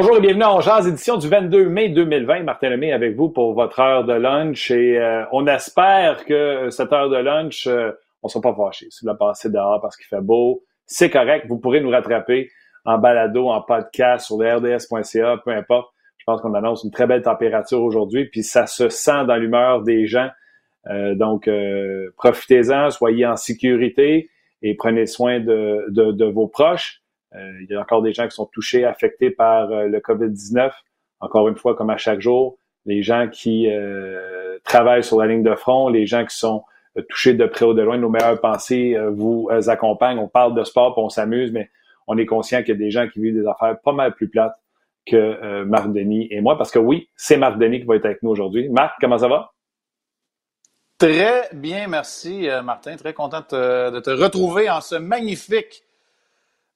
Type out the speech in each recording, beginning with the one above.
Bonjour et bienvenue en Jazz, édition du 22 mai 2020. Martin Lemay avec vous pour votre heure de lunch et euh, on espère que cette heure de lunch, euh, on ne sera pas fâché. Si vous la passez dehors parce qu'il fait beau, c'est correct. Vous pourrez nous rattraper en balado, en podcast, sur le rds.ca, peu importe. Je pense qu'on annonce une très belle température aujourd'hui, puis ça se sent dans l'humeur des gens. Euh, donc, profitez-en, soyez en sécurité et prenez soin de, de, de vos proches. Euh, il y a encore des gens qui sont touchés, affectés par euh, le COVID-19. Encore une fois, comme à chaque jour, les gens qui euh, travaillent sur la ligne de front, les gens qui sont touchés de près ou de loin, nos meilleures pensées vous accompagnent. On parle de sport, on s'amuse, mais on est conscient qu'il y a des gens qui vivent des affaires pas mal plus plates que Marc Denis et moi, parce que oui, c'est Marc Denis qui va être avec nous aujourd'hui. Marc, comment ça va? Très bien, merci Martin. Très content de te retrouver en ce magnifique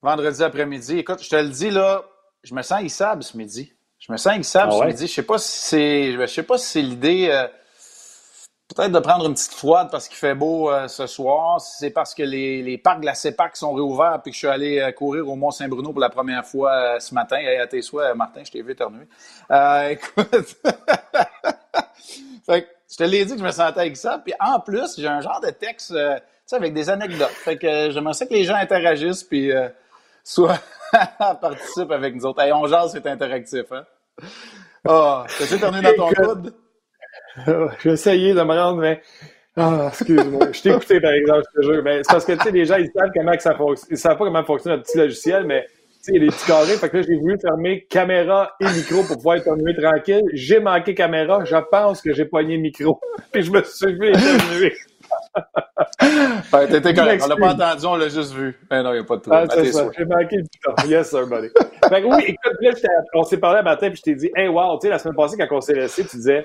vendredi après-midi. Écoute, je te le dis là, je me sens hissable ce midi. Je me sens hissable ah ce midi. Je sais pas si c'est, je sais pas si c'est l'idée. Euh, peut-être de prendre une petite froide parce qu'il fait beau euh, ce soir. Si c'est parce que les, les parcs de la CEPAC sont réouverts puis que je suis allé euh, courir au Mont-Saint-Bruno pour la première fois ce matin. à tes souhaits, Martin, je t'ai vu éternuer. écoute. fait je te l'ai dit que je me sentais hissable. Puis en plus, j'ai un genre de texte, tu sais, avec des anecdotes. Fait que j'aimerais ça que les gens interagissent puis soit participe avec nous autres. Hey, on jase, c'est interactif, hein? Ah, oh, t'as éternué dans ton coude? J'ai essayé de me rendre, mais. Ah, excuse-moi. je t'ai écouté, par exemple, ce jeu. Mais c'est parce que, tu sais, les gens, ils savent comment ça fonctionne. Ils savent pas comment fonctionne notre petit logiciel, mais, tu sais, il y a des petits carrés. Fait que là, j'ai voulu fermer caméra et micro pour pouvoir éternuer tranquille. J'ai manqué caméra. Je pense que j'ai poigné micro. Puis je me suis vu éternuer t'étais correct. On l'a pas entendu, on l'a juste vu. Ben non, il n'y a pas de trouble. Ah. J'ai manqué le temps. Yes, sir, buddy. fait que oui, écoute, là, on s'est parlé un matin, puis je t'ai dit, hey, wow, tu sais, la semaine passée, quand on s'est laissé, tu disais,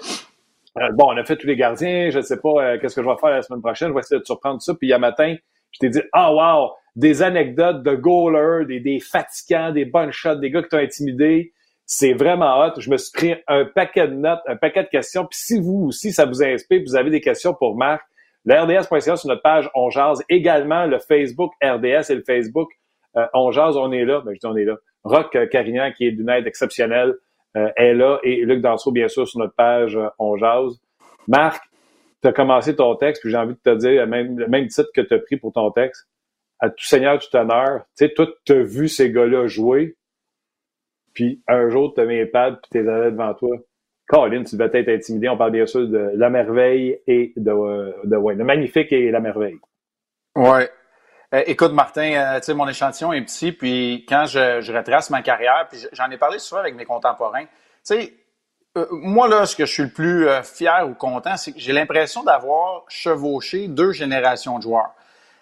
euh, bon, on a fait tous les gardiens, je ne sais pas euh, qu'est-ce que je vais faire la semaine prochaine, je vais essayer de te surprendre ça. Puis, il y a matin, je t'ai dit, ah, oh, wow, des anecdotes de goalers, des, des fatigants, des bonnes shots, des gars qui t'ont intimidé. C'est vraiment hot. Je me suis pris un paquet de notes, un paquet de questions. Puis si vous aussi, ça vous inspire, vous avez des questions pour Marc, le RDS.ca sur notre page On Jase. Également, le Facebook RDS et le Facebook euh, On Jase, on est là. Ben, je dis on est là. Rock euh, Carignan, qui est d'une aide exceptionnelle, euh, est là. Et Luc Danseau, bien sûr, sur notre page euh, On Jase. Marc, tu as commencé ton texte, puis j'ai envie de te dire même, le même titre que tu as pris pour ton texte. À tout seigneur, tout honneur. Tu sais, toi, tu as vu ces gars-là jouer, puis un jour, tu as mis les pads, puis tu es devant toi. Colin, tu devais être intimidé. On parle bien sûr de La Merveille et de, de ouais, Le Magnifique et La Merveille. Ouais. Euh, écoute, Martin, euh, tu sais, mon échantillon est petit, puis quand je, retrace ma carrière, puis j'en ai parlé souvent avec mes contemporains, tu sais, euh, moi, là, ce que je suis le plus fier ou content, c'est que j'ai l'impression d'avoir chevauché deux générations de joueurs.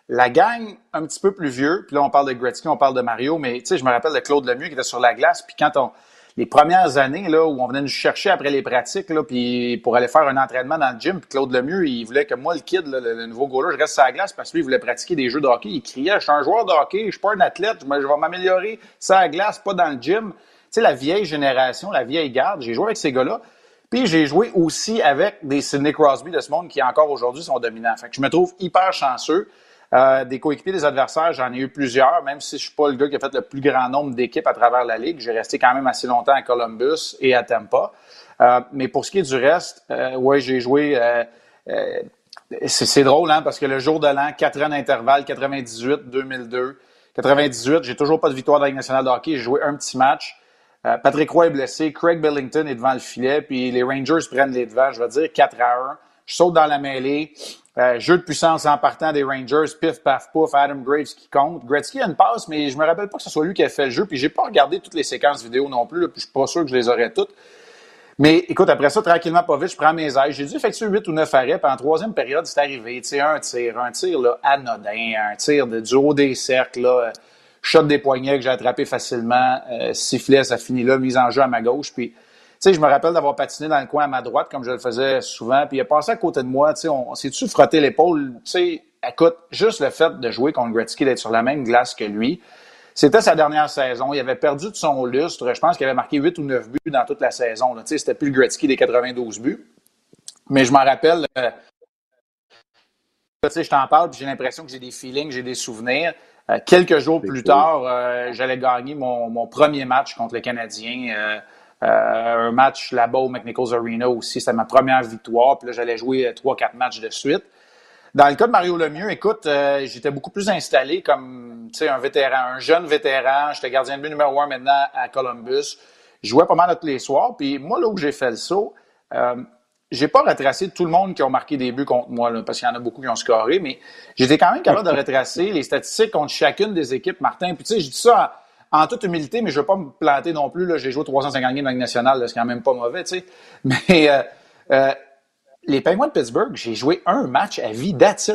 La gang un petit peu plus vieux, puis là, on parle de Gretzky, on parle de Mario, mais tu sais, je me rappelle de Claude Lemieux qui était sur la glace, puis quand on les premières années là, où on venait nous chercher après les pratiques là, puis pour aller faire un entraînement dans le gym, puis Claude Lemieux, il voulait que moi, le kid, le, nouveau goaler, je reste sur la glace parce que lui, voulait pratiquer des jeux de hockey. Il criait, je suis un joueur de hockey, je suis pas un athlète, je vais m'améliorer sur la glace, pas dans le gym. Tu sais, la vieille génération, la vieille garde, j'ai joué avec ces gars-là. Puis j'ai joué aussi avec des Sidney Crosby de ce monde qui encore aujourd'hui sont dominants. Fait que je me trouve hyper chanceux. Euh, des coéquipiers des adversaires, j'en ai eu plusieurs, même si je suis pas le gars qui a fait le plus grand nombre d'équipes à travers la ligue. J'ai resté quand même assez longtemps à Columbus et à Tampa. Euh, mais pour ce qui est du reste, euh, ouais, j'ai joué. Euh, euh, c'est drôle, hein, parce que le jour de l'an, quatre ans d'intervalle, 98, 2002, 98, j'ai toujours pas de victoire dans la Ligue nationale de hockey. J'ai joué un petit match. Patrick Roy est blessé, Craig Billington est devant le filet, puis les Rangers prennent les devants, je vais dire 4 à 1. Je saute dans la mêlée. Euh, jeu de puissance en partant des Rangers, pif, paf, pouf, Adam Graves qui compte. Gretzky a une passe, mais je me rappelle pas que ce soit lui qui a fait le jeu, puis j'ai pas regardé toutes les séquences vidéo non plus, puis je suis pas sûr que je les aurais toutes. Mais écoute, après ça, tranquillement, pas vite, je prends mes ailes. J'ai dû effectuer 8 ou 9 arrêts, puis en troisième période, c'est arrivé. Tu un tir, un tir là, anodin, un tir de, du haut des cercles, là, shot des poignets que j'ai attrapé facilement, euh, sifflet, ça finit là, mise en jeu à ma gauche, puis sais, je me rappelle d'avoir patiné dans le coin à ma droite, comme je le faisais souvent, puis il a passé à côté de moi, tu sais, on, s'est-tu frotté l'épaule, tu sais, écoute, juste le fait de jouer contre Gretzky, d'être sur la même glace que lui, c'était sa dernière saison. Il avait perdu de son lustre. Je pense qu'il avait marqué 8 ou 9 buts dans toute la saison. Tu sais, c'était plus le Gretzky des 92 buts. Mais je m'en rappelle, euh, tu sais, je t'en parle, puis j'ai l'impression que j'ai des feelings, j'ai des souvenirs. Euh, quelques jours plus tard, euh, j'allais gagner mon, mon, premier match contre le Canadien. Euh, un match là-bas au McNichols Arena aussi. C'était ma première victoire. Puis là, j'allais jouer trois, quatre matchs de suite. Dans le cas de Mario Lemieux, écoute, j'étais beaucoup plus installé comme un vétéran, un jeune vétéran. J'étais gardien de but numéro un maintenant à Columbus. Je jouais pas mal tous les soirs. Puis moi, là où j'ai fait le saut, j'ai pas retracé tout le monde qui ont marqué des buts contre moi, parce qu'il y en a beaucoup qui ont scoré, mais j'étais quand même capable de retracer les statistiques contre chacune des équipes, Martin. Puis tu sais, je dis ça en, toute humilité, mais je veux pas me planter non plus. Là. J'ai joué 350 games dans la nationale, c'est quand même pas mauvais, tu sais. Mais euh, euh, les Penguins de Pittsburgh, j'ai joué un match à vie, that's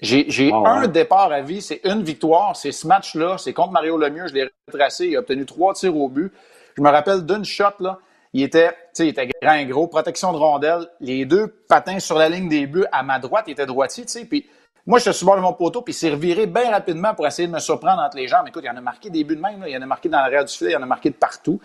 J'ai ah un départ à vie, c'est une victoire, c'est ce match-là, c'est contre Mario Lemieux, je l'ai retracé, il a obtenu trois tirs au but. Je me rappelle d'une shot, là, il était, il était grand et gros, protection de rondelle, les deux patins sur la ligne des buts à ma droite, il était droitier, tu sais, puis moi, je suis bord de mon poteau, puis il s'est reviré bien rapidement pour essayer de me surprendre entre les jambes. Écoute, il y en a marqué des buts de même, il y en a marqué dans l'arrière du filet, il y en a marqué de partout.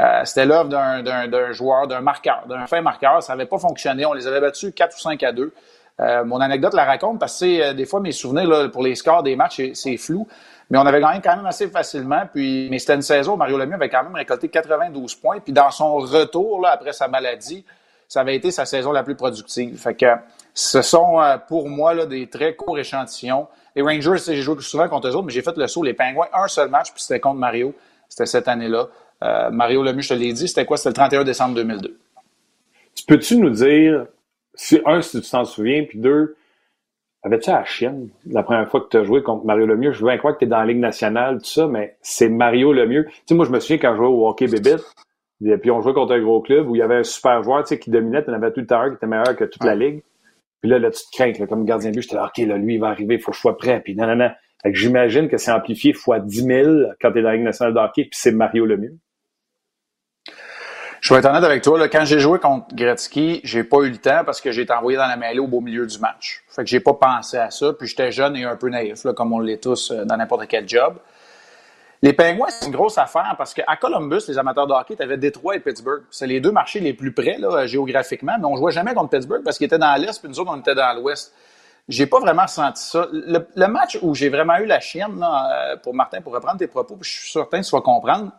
Euh, c'était l'œuvre d'un joueur, d'un marqueur, d'un fin marqueur. Ça n'avait pas fonctionné. On les avait battus 4 ou 5 à 2. Euh, mon anecdote la raconte parce que euh, des fois, mes souvenirs pour les scores des matchs, c'est flou. Mais on avait gagné quand même assez facilement. Puis, mais c'était une saison Mario Lemieux avait quand même récolté 92 points. Puis dans son retour, là, après sa maladie, ça avait été sa saison la plus productive. Fait que ce sont euh, pour moi là, des très courts échantillons. Les Rangers, j'ai joué souvent contre eux autres, mais j'ai fait le saut. Les Pingouins, un seul match, puis c'était contre Mario. C'était cette année-là. Euh, Mario Lemieux, je te l'ai dit, c'était quoi? C'était le 31 décembre 2002. Tu peux-tu nous dire, si, un, si tu t'en souviens, puis deux, Avais-tu la chienne la première fois que tu as joué contre Mario Lemieux? Je veux bien croire que tu es dans la Ligue nationale, tout ça, mais c'est Mario Lemieux. Tu sais, moi, je me souviens quand je jouais au hockey bébé, puis on jouait contre un gros club où il y avait un super joueur tu sais, qui dominait, tu en avais tout le temps qui était meilleur que toute la Ligue. Puis là, là, tu te crains, là, comme gardien de but, j'étais là, OK, là, lui, il va arriver, il faut que je sois prêt. Puis non, non, non. Fait que j'imagine que c'est amplifié fois 10 000 quand tu es dans la Ligue nationale de hockey, puis c'est Mario Lemieux. Je vais être honnête avec toi. Là, quand j'ai joué contre Gretzky, j'ai pas eu le temps parce que j'ai été envoyé dans la mêlée au beau milieu du match. Fait que j'ai pas pensé à ça. Puis j'étais jeune et un peu naïf, là, comme on l'est tous euh, dans n'importe quel job. Les Penguins, c'est une grosse affaire parce qu'à Columbus, les amateurs de hockey, tu Détroit et Pittsburgh. C'est les deux marchés les plus près géographiquement, mais on jouait jamais contre Pittsburgh parce qu'ils étaient dans l'Est, puis nous autres, on était dans l'Ouest. J'ai pas vraiment senti ça. Le, match où j'ai vraiment eu la chienne, euh, pour Martin, pour reprendre tes propos, puis je suis certain que tu vas comprendre,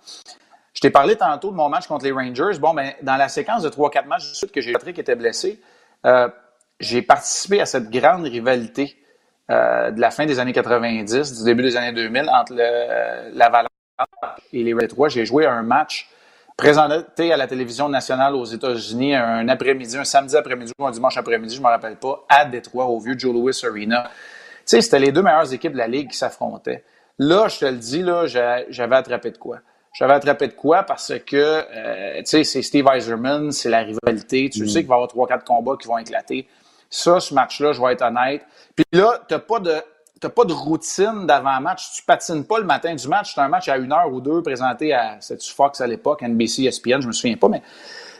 je t'ai parlé tantôt de mon match contre les Rangers. Bon, ben, dans la séquence de 3-4 matchs de suite que j'ai Patrick était blessé, euh, j'ai participé à cette grande rivalité euh, de la fin des années 90, du début des années 2000 entre le, l'Avalanche et les Red J'ai joué un match présenté à la télévision nationale aux États-Unis un après-midi, un samedi après-midi ou un dimanche après-midi, je ne me rappelle pas, à Détroit, au vieux Joe Louis Arena. Tu sais, c'était les deux meilleures équipes de la Ligue qui s'affrontaient. Là, je te le dis, là, j'avais attrapé de quoi. J'avais attrapé de quoi parce que, euh, tu sais, c'est Steve Eiserman, c'est la rivalité. Tu mm. sais qu'il va y avoir trois, quatre combats qui vont éclater. Ça, ce match-là, je vais être honnête. Puis là, t'as pas de, t'as pas de routine d'avant-match. Tu patines pas le matin du match. C'est un match à une heure ou deux présenté à, c'est Fox à l'époque, NBC, ESPN, je me souviens pas, mais,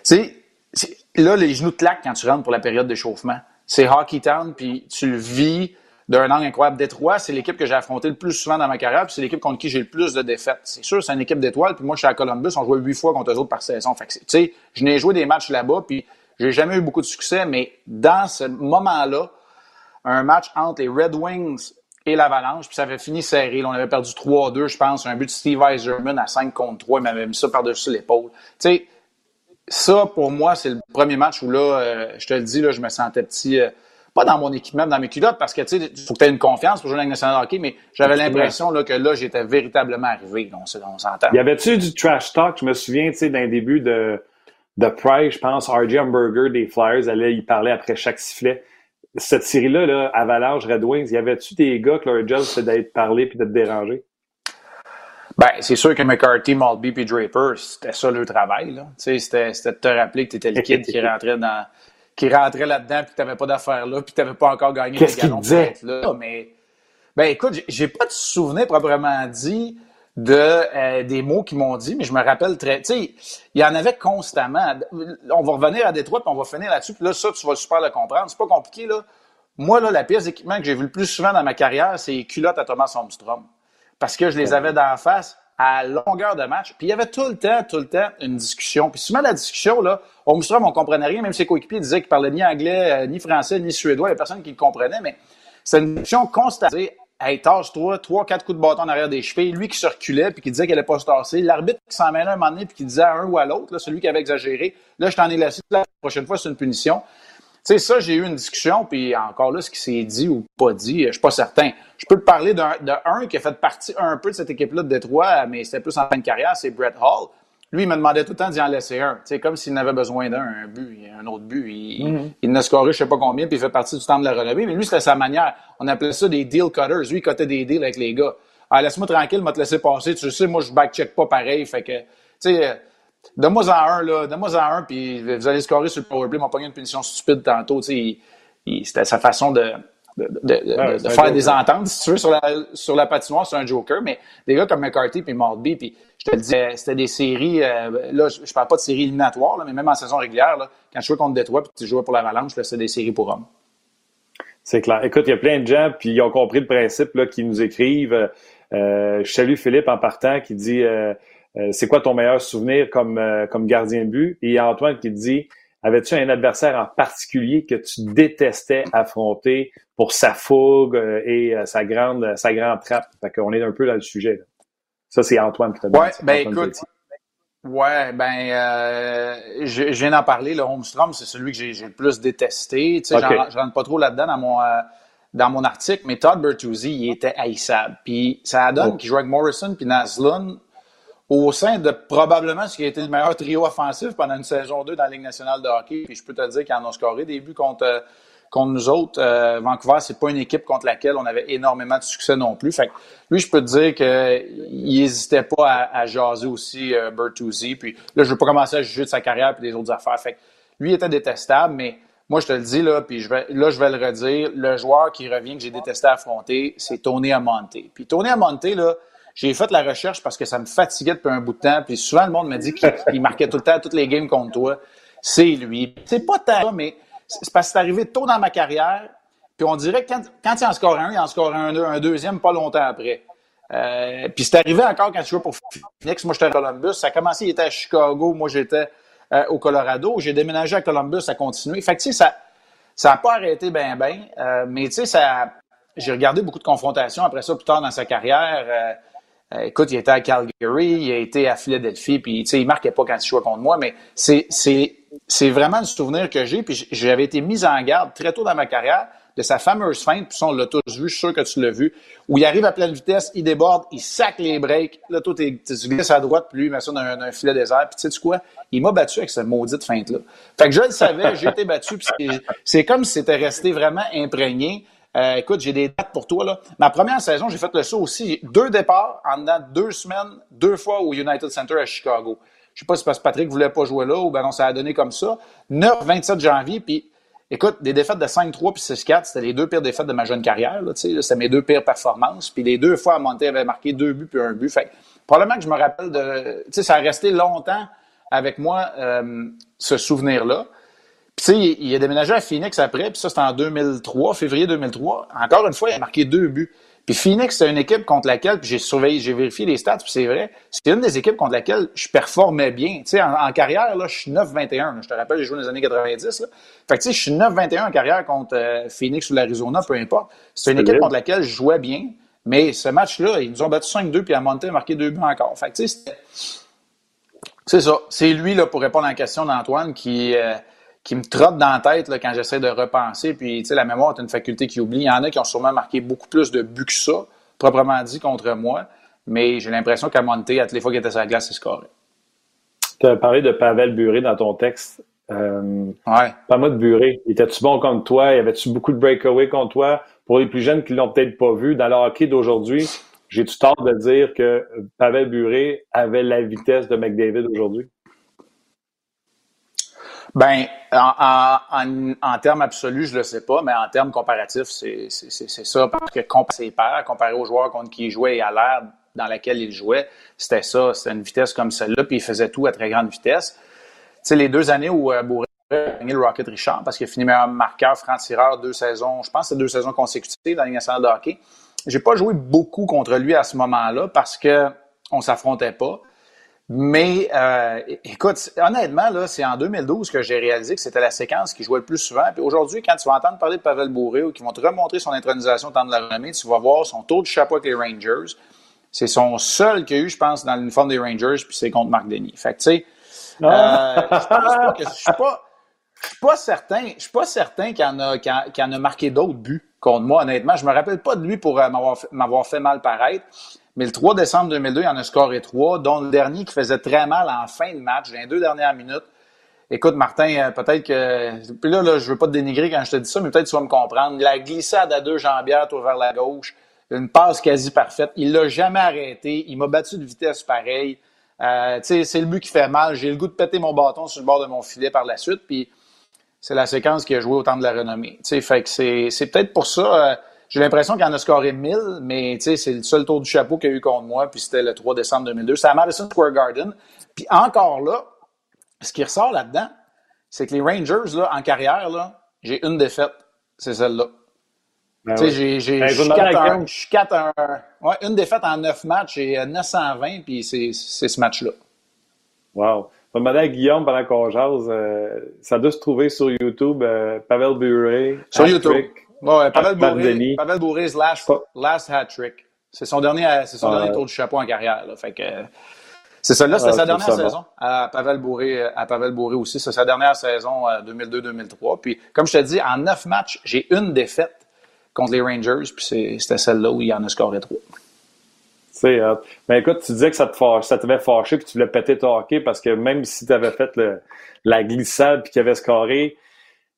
tu sais, là, les genoux te claquent quand tu rentres pour la période d'échauffement. C'est Hockey Town, puis tu le vis d'un angle incroyable. Détroit, c'est l'équipe que j'ai affrontée le plus souvent dans ma carrière, puis c'est l'équipe contre qui j'ai le plus de défaites. C'est sûr, c'est une équipe d'étoiles, puis moi, je suis à Columbus, on jouait huit fois contre eux autres par saison. Fait tu sais, je n'ai joué des matchs là-bas, puis j'ai jamais eu beaucoup de succès, mais dans ce moment-là, un match entre les Red Wings et l'Avalanche, puis ça avait fini serré. on avait perdu 3-2, je pense, un but de Steve Eiserman à 5 contre 3, il m'avait mis ça par-dessus l'épaule. Tu sais, ça, pour moi, c'est le premier match où là, euh, je te le dis, là, je me sentais petit. Euh, pas dans mon équipement, dans mes culottes, parce que tu sais, faut que tu aies une confiance pour jouer dans la nationale de hockey, mais j'avais l'impression là, que là, j'étais véritablement arrivé. Donc, on s'entend. Y avait-tu du trash talk? Je me souviens, tu sais, d'un début de, de Pride, je pense, RJ Hamburger des Flyers allait y parler après chaque sifflet. Cette série-là, là, Avalanche, Red Wings, y avait-tu des gars que leur job c'était d'être parlé puis d'être dérangé? Ben, c'est sûr que McCarthy, Maltby puis Draper, c'était ça leur travail. Là. C'était, c'était de te rappeler que tu étais le kid qui rentrait dans qui rentrait là-dedans puis que t'avais pas d'affaires là puis t'avais pas encore gagné Qu'est-ce qu'il disait? là. Mais, ben écoute, j'ai pas de souvenir proprement dit de euh, des mots qu'ils m'ont dit, mais je me rappelle très, tu sais, il y en avait constamment. On va revenir à Détroit puis on va finir là-dessus. Puis là, ça, tu vas super le comprendre. C'est pas compliqué là. Moi là, la pièce d'équipement que j'ai vu le plus souvent dans ma carrière, c'est les culottes à Thomas Holmstrom, parce que je les avais d'en face à longueur de match. Puis il y avait tout le temps, tout le temps une discussion. Puis souvent, la discussion, là, Holmstrom, on comprenait rien, même ses coéquipiers disaient qu'il parlait ni anglais, euh, ni français, ni suédois. Il n'y a personne qui le comprenait, mais c'est une discussion constante. Hey, tasse-toi, trois, quatre coups de bâton en arrière des chevilles, lui qui se reculait puis qui disait qu'il allait pas se tasser, l'arbitre qui s'en mêlait un moment donné puis qui disait à un ou à l'autre, celui qui avait exagéré, là, je t'en ai laissé, la prochaine fois, c'est une punition. Tu sais, ça, j'ai eu une discussion, puis encore là, ce qui s'est dit ou pas dit, je suis pas certain. Je peux te parler d'un qui a fait partie un peu de cette équipe-là de Détroit, mais c'était plus en fin de carrière, c'est Brett Hall. Lui, il me demandait tout le temps d'y en laisser un. C'est comme s'il n'avait besoin d'un, un but, un autre but. Il, mm-hmm. il ne scoré je sais pas combien, puis il fait partie du temps de la relever. Mais lui, c'était sa manière. On appelait ça des deal cutters. Lui, il cotait des deals avec les gars. Ah, laisse-moi tranquille, m'a te laisser passer. Tu sais, moi, je back-check pas pareil. Fait que, tu sais, donne-moi en un, là. Donne-moi en un, puis vous allez scorer sur le powerplay. m'a pas une punition stupide tantôt. Tu sais, c'était sa façon de, de, faire des ententes, si tu veux, sur la, sur la patinoire, c'est un joker, mais des gars comme McCarthy puis Maltby, puis je te le disais, c'était des séries, euh, là, je, parle pas de séries éliminatoires, mais même en saison régulière, quand je jouais contre Détroit puis tu jouais pour l'Avalanche, c'était des séries pour hommes. C'est clair. Écoute, il y a plein de gens, puis ils ont compris le principe, là, qui nous écrivent. Euh, je salue Philippe en partant, qui dit euh, C'est quoi ton meilleur souvenir comme, comme gardien de but? Et Antoine qui dit Avais-tu un adversaire en particulier que tu détestais affronter pour sa fougue euh, et euh, sa grande sa grande trappe? Fait qu'on est un peu dans le sujet. Ça, c'est Antoine qui t'a dit. Ouais, ben écoute. Ouais, ben euh, je, viens d'en parler. Le Holmstrom, c'est celui que j'ai le plus détesté. Tu sais, je rentre pas trop là-dedans dans mon dans mon article, mais Todd Bertuzzi, il était haïssable. Puis ça donne oh. qu'il jouait avec Morrison puis Naslund au sein de probablement ce qui a été le meilleur trio offensif pendant une saison 2 dans la Ligue nationale de hockey. Puis je peux te dire qu'ils en ont scoré des buts contre, euh, contre nous autres. Euh, Vancouver, c'est pas une équipe contre laquelle on avait énormément de succès non plus. Fait que lui, je peux te dire qu'il n'hésitait pas à, jaser aussi euh, Bertuzzi. Puis là, je veux pas commencer à juger de sa carrière et des autres affaires. Fait que lui était détestable, mais moi, je te le dis, là, puis je vais, là, je vais le redire, le joueur qui revient que j'ai détesté affronter, c'est Tony Amonte. Puis Tony Amonte, là, j'ai fait la recherche parce que ça me fatiguait depuis un bout de temps. Puis souvent, le monde me dit qu'il marquait tout le temps toutes les games contre toi. C'est lui. C'est pas tant, mais c'est parce que c'est arrivé tôt dans ma carrière. Puis on dirait que quand, il en score un, il en score un, un deuxième pas longtemps après. Euh, puis c'est arrivé encore quand tu jouais pour Phoenix. Moi, j'étais à Columbus. Ça a commencé, il était à Chicago. Moi, j'étais euh, au Colorado. J'ai déménagé à Columbus, ça a continué. Fait que, tu sais, ça ça n'a pas arrêté ben ben. Euh, mais, tu sais, ça... J'ai regardé beaucoup de confrontations après ça plus tard dans sa carrière. Euh, écoute, il était à Calgary, il a été à Philadelphie, puis tu sais, il marquait pas quand il jouait contre moi, mais c'est, c'est, c'est vraiment le souvenir que j'ai. Puis j'avais été mis en garde très tôt dans ma carrière de sa fameuse feinte, puis ça, on l'a tous vu, je suis sûr que tu l'as vu, où il arrive à pleine vitesse, il déborde, il sac les breaks, là, toi, tu glisses à droite, puis lui, il met ça dans un, filet désert, puis tu sais quoi? Il m'a battu avec cette maudite feinte-là. Fait que je le savais, j'ai été battu, puis c'est comme si c'était resté vraiment imprégné. Euh, écoute, j'ai des dates pour toi. Là. Ma première saison, j'ai fait le saut aussi. Deux départs en dedans deux semaines, deux fois au United Center à Chicago. Je sais pas si parce que Patrick voulait pas jouer là ou ben non, ça a donné comme ça. 9-27 janvier, puis écoute, des défaites de 5-3 puis 6-4, c'était les deux pires défaites de ma jeune carrière. C'était mes deux pires performances. Puis les deux fois à monter avait marqué deux buts puis un but. Fait probablement que je me rappelle de. Tu sais, ça a resté longtemps avec moi, euh, ce souvenir-là. Puis, tu sais, il, a déménagé à Phoenix après, puis ça, c'était en 2003, février 2003. Encore une fois, il a marqué deux buts. Puis Phoenix, c'est une équipe contre laquelle, puis j'ai surveillé, j'ai vérifié les stats, puis c'est vrai, c'est une des équipes contre laquelle je performais bien. Tu sais, en, carrière, là, je suis 9-21. Je te rappelle, j'ai joué dans les années 90. Là. Fait que, tu sais, je suis 9-21 en carrière contre euh, Phoenix ou l'Arizona, peu importe. C'est une équipe contre laquelle je jouais bien. Mais ce match-là, ils nous ont battu 5-2, puis à monté a marqué deux buts encore. Fait que, tu sais, c'est ça. C'est lui, là, pour répondre à la question d'Antoine, qui... Euh, qui me trotte dans la tête là, quand j'essaie de repenser. Puis, tu sais, la mémoire est une faculté qui oublie. Il y en a qui ont sûrement marqué beaucoup plus de buts que ça, proprement dit, contre moi. Mais j'ai l'impression qu'à monter, à toutes les fois qu'il était sur la glace, c'est scoré. Tu as parlé de Pavel Buré dans ton texte. Euh, ouais. Pas-moi de Buré. Étais-tu bon contre toi? Y avait-tu beaucoup de breakaway contre toi? Pour les plus jeunes qui l'ont peut-être pas vu, dans le hockey d'aujourd'hui, j'ai-tu tort de dire que Pavel Buré avait la vitesse de McDavid aujourd'hui? Ben, en, en, en, termes absolus, je le sais pas, mais en termes comparatifs, c'est ça. Parce que comparé ses pairs, comparé aux joueurs contre qui il jouait et à l'ère dans laquelle il jouait, c'était ça. C'était une vitesse comme celle-là, puis il faisait tout à très grande vitesse. Tu sais, les deux années où euh, Bourré a gagné le Rocket Richard, parce qu'il a fini meilleur marqueur, franc-tireur, deux saisons, je pense que c'est deux saisons consécutives dans la de hockey. J'ai pas joué beaucoup contre lui à ce moment-là parce que on s'affrontait pas. Mais euh, écoute, honnêtement, là, c'est en 2012 que j'ai réalisé que c'était la séquence qui jouait le plus souvent. Puis aujourd'hui, quand tu vas entendre parler de Pavel Bourré ou qu'ils vont te remontrer son intronisation au temps de la renommée, tu vas voir son tour de chapeau avec les Rangers. C'est son seul qu'il a eu, je pense, dans l'uniforme des Rangers, puis c'est contre Marc Denis. Fait que, tu sais, euh, je pense pas que je suis pas. Je suis pas certain, je suis pas certain qu'il en a, qu'il en, a marqué d'autres buts contre moi, honnêtement. Je me rappelle pas de lui pour euh, m'avoir fait mal paraître. Mais le 3 décembre 2002, il en a scoré trois, dont le dernier qui faisait très mal en fin de match, les deux dernières minutes. Écoute, Martin, euh, peut-être que. Puis là, je veux pas te dénigrer quand je te dis ça, mais peut-être tu vas me comprendre. La glissade à deux jambières, toi vers la gauche, une passe quasi parfaite. Il l'a jamais arrêté. Il m'a battu de vitesse pareille. Euh, c'est le but qui fait mal. J'ai le goût de péter mon bâton sur le bord de mon filet par la suite. Puis c'est la séquence qui a joué au temps de la renommée. fait que c'est peut-être pour ça. Euh, j'ai l'impression qu'il en a scoré 1000, mais c'est le seul tour du chapeau qu'il a eu contre moi, puis c'était le 3 décembre 2002. C'est à Madison Square Garden. Puis encore là, ce qui ressort là-dedans, c'est que les Rangers, là, en carrière, là, j'ai une défaite. C'est celle-là. Ben tu sais, j'ai, j'ai, ben, je suis 4 1. Ouais, une défaite en 9 matchs et 920, puis c'est, ce match-là. Wow. Je vais demander à Guillaume pendant qu'on jase. Euh, ça doit se trouver sur YouTube, euh, Pavel Bure. Sur YouTube. Ouais, Pavel Bourré, Pavel Bourré's last, last hat trick. C'est son dernier, c'est son dernier tour du chapeau en carrière. Là. Fait que, c'est ça, là, c'était sa dernière saison à Pavel Bourré, à Pavel Bourré aussi. C'est sa dernière saison 2002-2003. Euh, puis, comme je te dis, en neuf matchs, j'ai une défaite contre les Rangers, puis c'était celle-là où il en a scoré trois. C'est euh, ben écoute, tu disais que ça te fâche, ça t'avait fâché puis tu voulais péter ton hockey parce que même si tu avais fait le, la glissade puis qu'il avait scoré,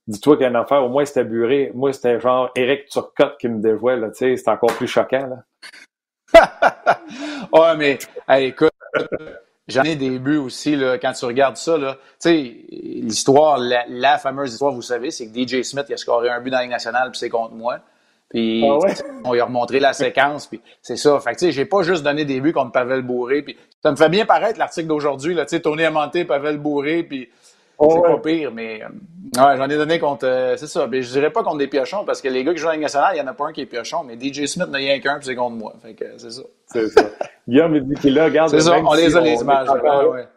dis-toi qu'il y a une affaire, au moins c'était buré. Moi, c'était genre Eric Turcotte qui me déjouait, là, tu sais, c'était encore plus choquant, là. ouais, mais, écoute, j'en ai des buts aussi, là, quand tu regardes ça, là. Tu sais, l'histoire, la, fameuse histoire, vous savez, c'est que DJ Smith, il a scoré un but dans la Ligue nationale puis c'est contre moi. Puis ah on lui a remontré la séquence, puis c'est ça. Fait que tu sais, j'ai pas juste donné des buts contre Pavel Bourré, puis ça me fait bien paraître l'article d'aujourd'hui, là, tu sais, Tony Amonté, Pavel Bourré, puis c'est pas pire, mais euh, ouais, j'en ai donné contre. Euh, c'est ça. Mais je dirais pas contre des piochons, parce que les gars qui jouent à la nationale, il y en a pas un qui est piochon, mais DJ Smith n'a rien qu'un, puis c'est contre moi. Fait que c'est ça. C'est ça. Guillaume me dit qu'il là, regarde. C'est ça, on les a les images. Ouais, ouais.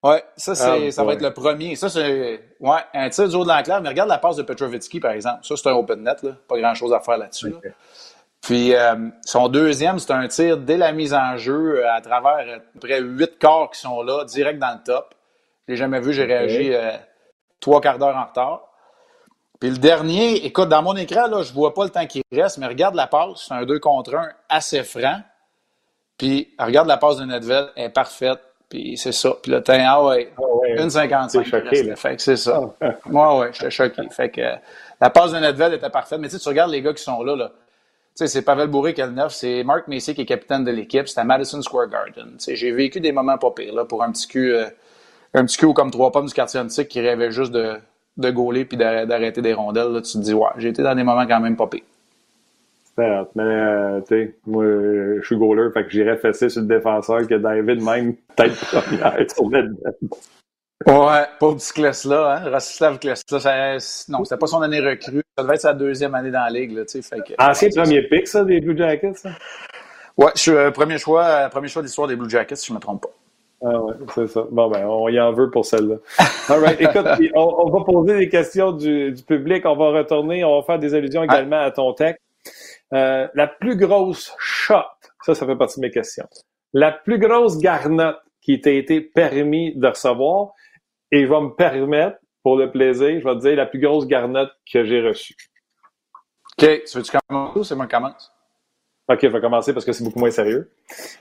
Ouais, ça, c'est, ah, ça va être le premier. Ça, c'est ouais, un tir du haut de l'enclave, mais regarde la passe de Petrovitsky, par exemple. Ça, c'est un open net, là. Pas grand chose à faire là-dessus. Puis euh, son deuxième, c'est un tir dès la mise en jeu à travers à peu près huit corps qui sont là, direct dans le top. Je l'ai jamais vu, j'ai réagi euh, trois quarts d'heure en retard. Puis le dernier, écoute, dans mon écran, là, je vois pas le temps qui reste, mais regarde la passe, c'est un 2 contre 1 assez franc. Puis regarde la passe de Nedved, elle est parfaite. Puis c'est ça. Puis le temps, ah ouais, ah une 55. Choqué, fait que c'est ça. Moi, ouais, j'étais choqué. Fait que la passe de Nedved était parfaite. Mais tu sais, tu regardes les gars qui sont là, là. Tu sais, c'est Pavel Bourré qui est le neuf, c'est Mark Macy qui est capitaine de l'équipe, c'est à Madison Square Garden. Tu sais, j'ai vécu des moments pas pires, là, pour un petit cul. Euh, un petit coup comme trois pommes du quartier antique qui rêvait juste de, de gauler puis d'arrêter des rondelles, là, tu te dis, ouais, j'ai été dans des moments quand même pas pires. Mais, euh, tu sais, moi, je suis goaler, fait que j'irais fesser sur le défenseur que David même tête première sur le Ouais, pauvre petit Klesla, hein. Rastislav Klesla, ça, non, c'était pas son année recrue. Ça devait être sa deuxième année dans la ligue, là, tu sais. Fait que, Ancien premier pick, ça, des Blue Jackets, ça? Ouais, je suis euh, premier choix, euh, premier choix d'histoire des Blue Jackets, si je me trompe pas. Ah ouais, c'est ça. Bon, ben, on y en veut pour celle-là. All right. Écoute, on, va poser des questions du, du, public. On va retourner. On va faire des allusions également à ton texte. Euh, la plus grosse shot, ça, ça fait partie de mes questions. La plus grosse garnotte qui t'a été permis de recevoir, et je vais me permettre, pour le plaisir, je vais te dire la plus grosse garnotte que j'ai reçue. OK. Tu veux-tu commencer ou c'est moi qui commence? OK, je vais commencer parce que c'est beaucoup moins sérieux.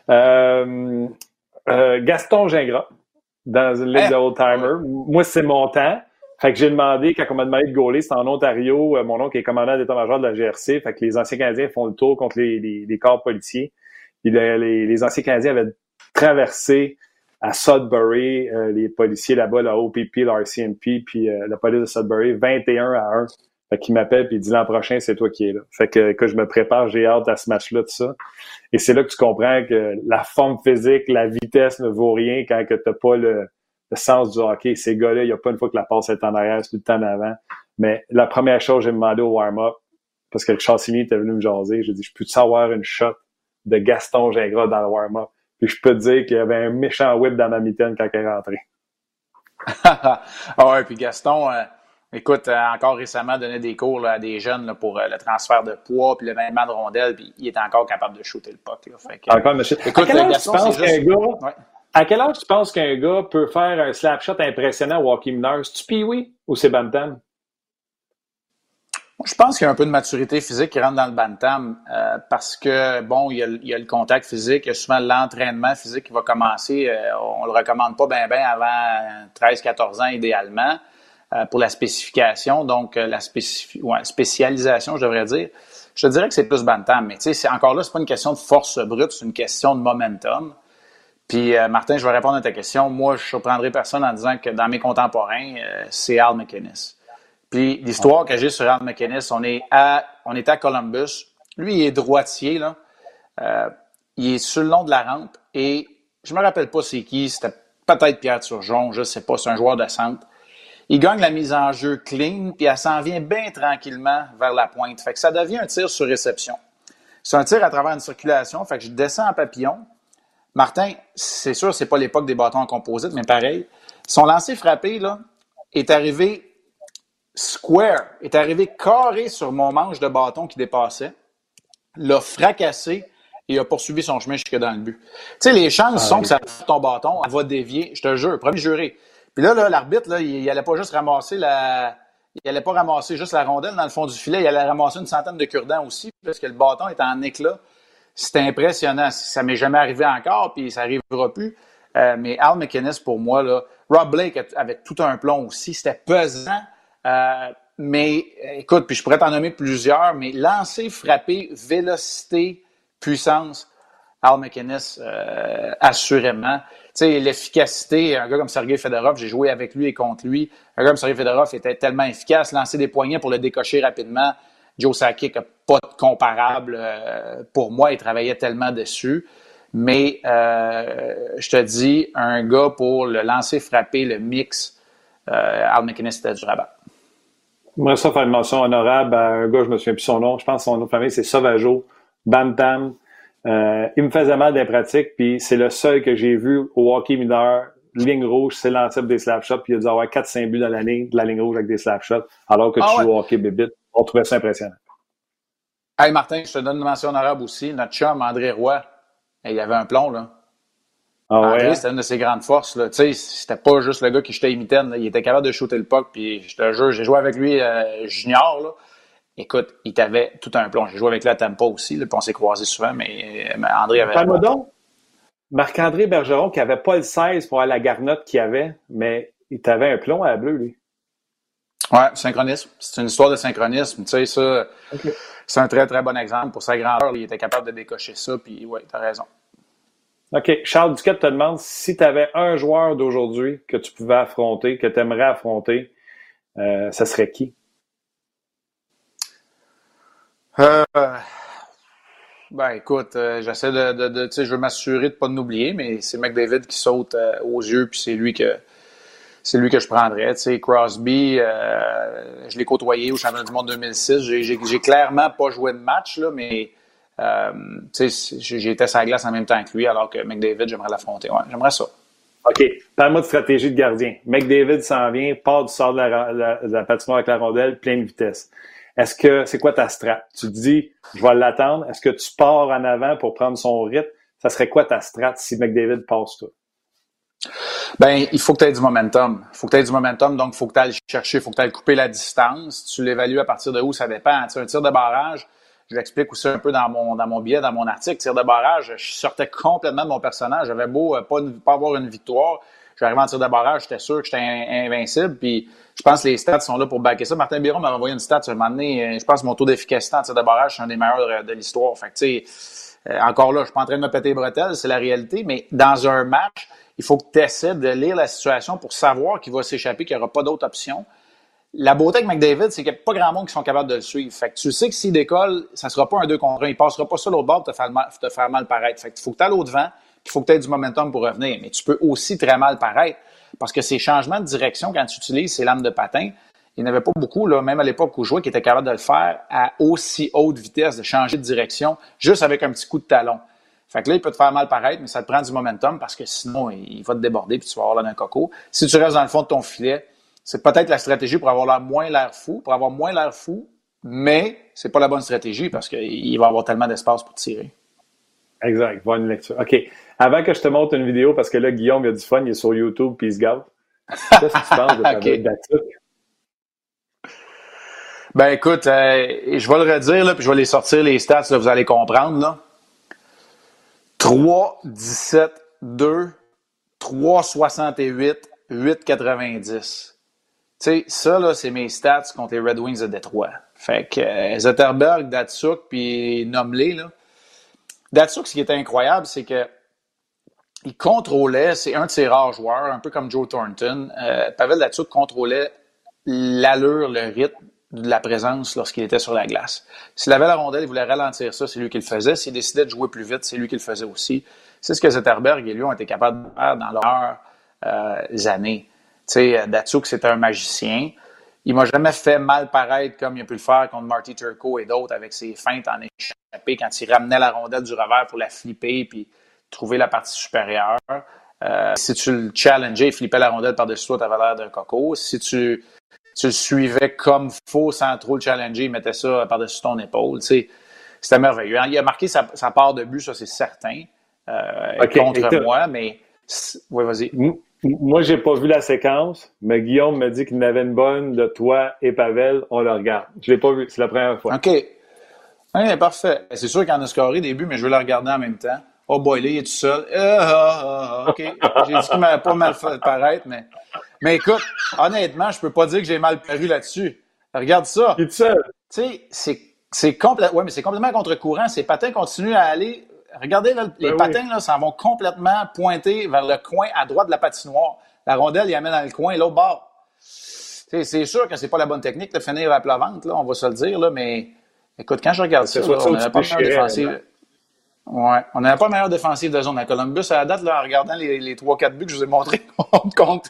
Euh, euh, Gaston Gingras, dans une ligue hein? de old-timer. Moi, c'est mon temps. Fait que j'ai demandé, quand on m'a demandé de gauler, c'est en Ontario. Euh, mon oncle est commandant d'état-major de la GRC. Fait que les anciens Canadiens font le tour contre les, les, corps policiers. Puis les, les, anciens Canadiens avaient traversé à Sudbury, euh, les policiers là-bas, la OPP, la RCMP, puis la police de Sudbury, 21 à 1. Fait qu'il m'appelle puis il dit l'an prochain, c'est toi qui es là. Fait que, que je me prépare, j'ai hâte à ce match-là, tout ça. Et c'est là que tu comprends que la forme physique, la vitesse ne vaut rien quand que t'as pas le, sens du hockey. Ces gars-là, il n'y a pas une fois que la passe est en arrière, c'est tout le temps en avant. Mais la première chose, j'ai demandé au warm-up, parce que le Chassini était venu me jaser, j'ai dit, je peux-tu savoir une shot de Gaston Gingras dans le warm-up? Puis je peux te dire qu'il y avait un méchant whip dans ma mitaine quand elle est rentrée. ah ouais, puis Gaston, euh, écoute, euh, encore récemment, donné des cours à des jeunes pour euh, le transfert de poids puis le vêtement de rondelles, puis il est encore capable de shooter le puck. encore, monsieur. Écoute, à quel âge tu penses qu'un gars... À quel âge tu penses qu'un gars peut faire un slap shot impressionnant au hockey mineur? C'est-tu pee ou c'est Bantam? Je pense qu'il y a un peu de maturité physique qui rentre dans le bantam euh, parce que, bon, il y, a, il y, a, le contact physique, il y a souvent l'entraînement physique qui va commencer. Euh, on le recommande pas bien ben avant 13-14 ans idéalement euh, pour la spécification, donc euh, la spécifi spécialisation, je devrais dire. Je te dirais que c'est plus bantam, mais sais, encore là, c'est pas une question de force brute, c'est une question de momentum. Puis, Martin, je vais répondre à ta question. Moi, je surprendrai personne en disant que dans mes contemporains, c'est Al McInnes. Puis l'histoire que j'ai sur Al McInnes, on est à, on est à Columbus. Lui, il est droitier, là. Euh, il est sur le long de la rampe et je me rappelle pas c'est qui, c'était peut-être Pierre Turgeon, je sais pas, c'est un joueur de centre. Il gagne la mise en jeu clean, puis elle s'en vient bien tranquillement vers la pointe. Fait que ça devient un tir sur réception. C'est un tir à travers une circulation, fait que je descends en papillon. Martin, c'est sûr, c'est pas l'époque des bâtons en composite, mais pareil. Son lancer frappé, là, est arrivé Square est arrivé carré sur mon manche de bâton qui dépassait, l'a fracassé et a poursuivi son chemin jusque dans le but. Tu sais, les chances ah sont que ça ton bâton, elle va dévier, je te jure, premier juré. Puis là, l'arbitre, là, il, n'allait pas juste ramasser la. Il allait pas ramasser juste la rondelle dans le fond du filet, il allait ramasser une centaine de cure-dents aussi, parce que le bâton est en éclat. C'était impressionnant. Ça m'est jamais arrivé encore, puis ça arrivera plus. Euh, mais Al McInnes, pour moi, là, Rob Blake avait tout un plomb aussi. C'était pesant. Euh, mais écoute, puis je pourrais t'en nommer plusieurs, mais lancer, frapper, vélocité, puissance, Al McInnes, euh, assurément. Tu sais, l'efficacité, un gars comme Sergei Fedorov, j'ai joué avec lui et contre lui. Un gars comme Sergei Fedorov était tellement efficace, lancer des poignets pour le décocher rapidement. Joe Sakic n'a pas de comparable euh, pour moi, il travaillait tellement dessus. Mais je te dis, un gars pour le lancer, frapper, le mix, Al McInnes était du rabat. Moi, ça faire une mention honorable à un gars, je me souviens plus son nom, je pense que son nom de famille, c'est Sauvageau, Bantam. Euh, il me faisait mal des pratiques, puis c'est le seul que j'ai vu au hockey mineur, ligne rouge, c'est lancé des slap shots, puis il a dû avoir 4-5 buts dans l'année de la ligne rouge avec des slap shots, alors que ah tu joues au hockey bébite. On trouvait ça impressionnant. Hey Martin, je te donne une mention honorable aussi. Notre chum, André Roy, il avait un plomb, là. Ah ouais, hein? c'était une de ses grandes forces. Là. Tu sais, c'était pas juste le gars qui jetait mitaine. Il était capable de shooter le puck. Puis je te jure, j'ai joué avec lui euh, junior. Là. Écoute, il t'avait tout un plomb. J'ai joué avec lui à Tampa aussi. Là, puis on s'est croisés souvent, mais, mais André avait. donc, Marc-André Bergeron, qui avait pas le 16 pour aller à la garnotte qu'il avait, mais il t'avait un plomb à la bleue, lui. Ouais, synchronisme. C'est une histoire de synchronisme. Tu sais, ça, c'est un très, très bon exemple. Pour sa grandeur, il était capable de décocher ça. Puis, ouais, t'as raison. OK. Charles Duquette te demande si tu avais un joueur d'aujourd'hui que tu pouvais affronter, que tu aimerais affronter, euh, ça serait qui? Euh, ben écoute, euh, j'essaie de, de, de tu sais, je veux m'assurer de pas l'oublier, mais c'est McDavid qui saute euh, aux yeux, puis c'est lui que c'est lui que je prendrais. Tu sais, Crosby, je l'ai côtoyé au championnat du monde 2006. J'ai clairement pas joué de match là, mais euh, j'ai été sur la glace en même temps que lui, alors que McDavid, j'aimerais l'affronter. Ouais, j'aimerais ça. OK. Parle-moi de stratégie de gardien. McDavid s'en vient, part du sort de la, patinoire avec la rondelle, pleine vitesse. Est-ce que c'est quoi ta strat? Tu te dis, je vais l'attendre. Est-ce que tu pars en avant pour prendre son rythme? Ça serait quoi ta strat si McDavid passe toi? Ben, il faut que tu aies du momentum. Il faut que tu aies du momentum, donc il faut que tu ailles chercher, il faut que tu ailles couper la distance. Tu l'évalues à partir de où, ça dépend. Tu un tir de barrage, je l'explique aussi un peu dans mon, dans billet, dans mon article, tir de barrage, je sortais complètement de mon personnage. J'avais beau euh, pas, pas avoir une victoire. J'arrivais en tir de barrage, j'étais sûr que j'étais invincible. Puis je pense que les stats sont là pour backer ça. Martin Biron m'avait envoyé une stat un moment donné. Euh, je pense que mon taux d'efficacité en tir de barrage, c'est un des meilleurs de, l'histoire. Fait tu sais, euh, encore là, je suis pas en train de me péter les bretelles, c'est la réalité. Mais dans un match, il faut que tu essaies de lire la situation pour savoir qu'il va s'échapper, qu'il n'y aura pas d'autre option la beauté avec McDavid, c'est qu'il n'y a pas grand monde qui sont capables de le suivre. Fait que tu sais que s'il décolle, ça ne sera pas un 2 contre 1. Il ne passera pas ça l'autre bord pour te faire mal, te faire mal paraître. Fait que faut que tu ailles l'autre vent, il faut que tu aies du momentum pour revenir. Mais tu peux aussi très mal paraître. Parce que ces changements de direction, quand tu utilises ces lames de patin, il n'y avait pas beaucoup, là, même à l'époque où je jouais, qui étaient capables de le faire à aussi haute vitesse, de changer de direction, juste avec un petit coup de talon. Fait que là, il peut te faire mal paraître, mais ça te prend du momentum parce que sinon, il va te déborder puis tu vas avoir l'air d'un coco. Si tu restes dans le fond de ton filet, c'est peut-être la stratégie pour avoir moins l'air fou, pour avoir moins l'air fou, mais c'est pas la bonne stratégie parce qu'il va avoir tellement d'espace pour tirer. Exact. Bonne lecture. OK. Avant que je te montre une vidéo, parce que là, Guillaume, il a du fun, il est sur YouTube puis il se gâte. Qu'est-ce que tu penses de okay. Ben écoute, euh, je vais le redire, là, puis je vais les sortir, les stats, là, vous allez comprendre. Là. 3, 17, 2, 3, 68, 8, 90. Tu sais, ça, là, c'est mes stats contre les Red Wings de Détroit. Fait que euh, Zetterberg, Datsuk, puis Nomley, là. Datsuk, ce qui était incroyable, c'est que il contrôlait, c'est un de ses rares joueurs, un peu comme Joe Thornton. Euh, Pavel Datsuk contrôlait l'allure, le rythme de la présence lorsqu'il était sur la glace. S'il avait la rondelle, il voulait ralentir ça, c'est lui qui le faisait. S'il décidait de jouer plus vite, c'est lui qui le faisait aussi. C'est ce que Zetterberg et lui ont été capables de faire dans leurs euh, années. Tu sais, Datsuk, c'était un magicien. Il m'a jamais fait mal paraître comme il a pu le faire contre Marty Turco et d'autres avec ses feintes en échappé quand il ramenait la rondelle du revers pour la flipper puis trouver la partie supérieure. Euh, si tu le challengeais, il flippait la rondelle par-dessus toi, avais l'air d'un coco. Si tu tu le suivais comme faux sans trop le challenger, il mettait ça par-dessus ton épaule. C'était merveilleux. Il a marqué sa, part de but, ça c'est certain, euh, contre moi, mais oui, vas-y. Moi, j'ai pas vu la séquence, mais Guillaume me dit qu'il n'avait une bonne de toi et Pavel. On le regarde. Je l'ai pas vu. C'est la première fois. OK. Oui, parfait. C'est sûr qu'il en a scoré des buts, mais je vais le regarder en même temps. Oh boy, là, il est tout seul. Ah, ah, ah, OK. J'ai dit qu'il m'avait pas mal fait paraître, mais mais écoute, honnêtement, je peux pas dire que j'ai mal paru là-dessus. Regarde ça. Tu sais, c'est, c'est complètement, ouais, mais c'est complètement contre-courant. Ces patins continuent à aller. Regardez, les ben patins, là, s'en vont complètement pointer vers le coin à droite de la patinoire. La rondelle, il amène dans le coin, l'autre bord. C'est, c'est sûr que c'est pas la bonne technique de finir à plat ventre, là, on va se le dire, là, mais écoute, quand je regarde ça, on n'a pas de défensive. Ouais. On n'avait pas meilleure défensive de zone à Columbus à la date, là, en regardant les, les 3-4 buts que je vous ai montrés contre,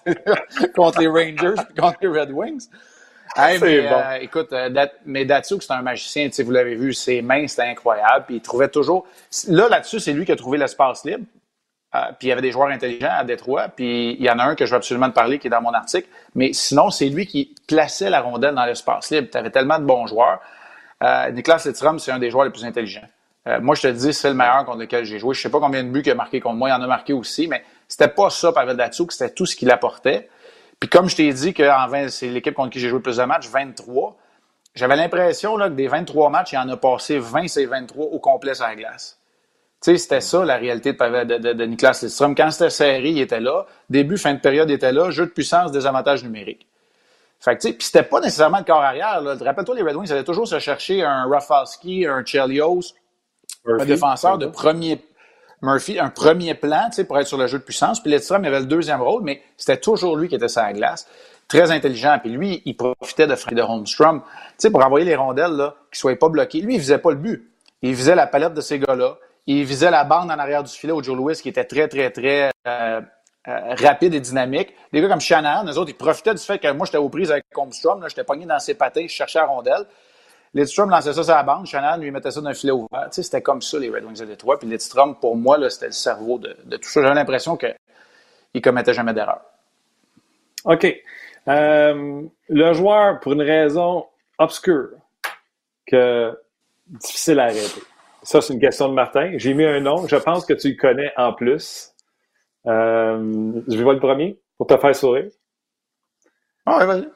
contre les Rangers et contre les Red Wings. Hey, mais, bon. euh, écoute, euh, mais Datsuk, c'est un magicien, vous l'avez vu, ses mains, c'était incroyable. Puis il trouvait toujours. Là, là-dessus, c'est lui qui a trouvé l'espace libre. Euh, puis il y avait des joueurs intelligents à Détroit. Puis il y en a un que je veux absolument te parler qui est dans mon article. Mais sinon, c'est lui qui plaçait la rondelle dans l'espace libre. Tu avais tellement de bons joueurs. Euh, Niklas Letram, c'est un des joueurs les plus intelligents. Euh, moi, je te dis, c'est le meilleur contre lequel j'ai joué. Je sais pas combien de buts il a marqué contre moi. Il en a marqué aussi, mais c'était pas ça, Pavel Datsuk. C'était tout ce qu'il apportait. Puis comme je t'ai dit que c'est l'équipe contre qui j'ai joué le plus de matchs, 23. J'avais l'impression que des 23 matchs, il en a passé 20 c'est 23 au complet sur la glace. Tu sais, c'était ça la réalité de, Pavel, de. Quand c'était serré, il était là. Début, fin de période, il était là. Jeu de puissance, des avantages numériques. Fait que, tu sais, puis c'était pas nécessairement le corps arrière. Rappelle-toi, les Red Wings allaient toujours se chercher un Rafalski, un Chelios, un défenseur de premier Murphy, un premier plan, tu sais, pour être sur le jeu de puissance. Puis Lidstrom avait le deuxième rôle, mais c'était toujours lui qui était sur la glace. Très intelligent. Puis lui, il profitait de Fred Holmstrom, tu sais, pour envoyer les rondelles, là, qu'ils soient pas bloqués. Lui, il visait pas le but. Il visait la palette de ces gars-là. Il visait la bande en arrière du filet au Joe Louis, qui était très, très, très euh, euh, rapide et dynamique. Des gars comme Shanahan, eux autres, ils profitaient du fait que moi, j'étais aux prises avec Holmstrom, j'étais pogné dans ses patins, je cherchais la rondelle. Lidstrom lançait ça sur la bande, Shannon lui mettait ça dans un filet ouvert. Tu sais, c'était comme ça, les Red Wings de Détroit. Puis Lidstrom, pour moi, là, c'était le cerveau de, tout ça. J'avais l'impression qu'il ne commettait jamais d'erreur. OK. Euh, le joueur, pour une raison obscure, que difficile à arrêter. Ça, c'est une question de Martin. J'ai mis un nom. Je pense que tu le connais en plus. Euh, je vais voir le premier pour te faire sourire. Ah, ouais, vas-y.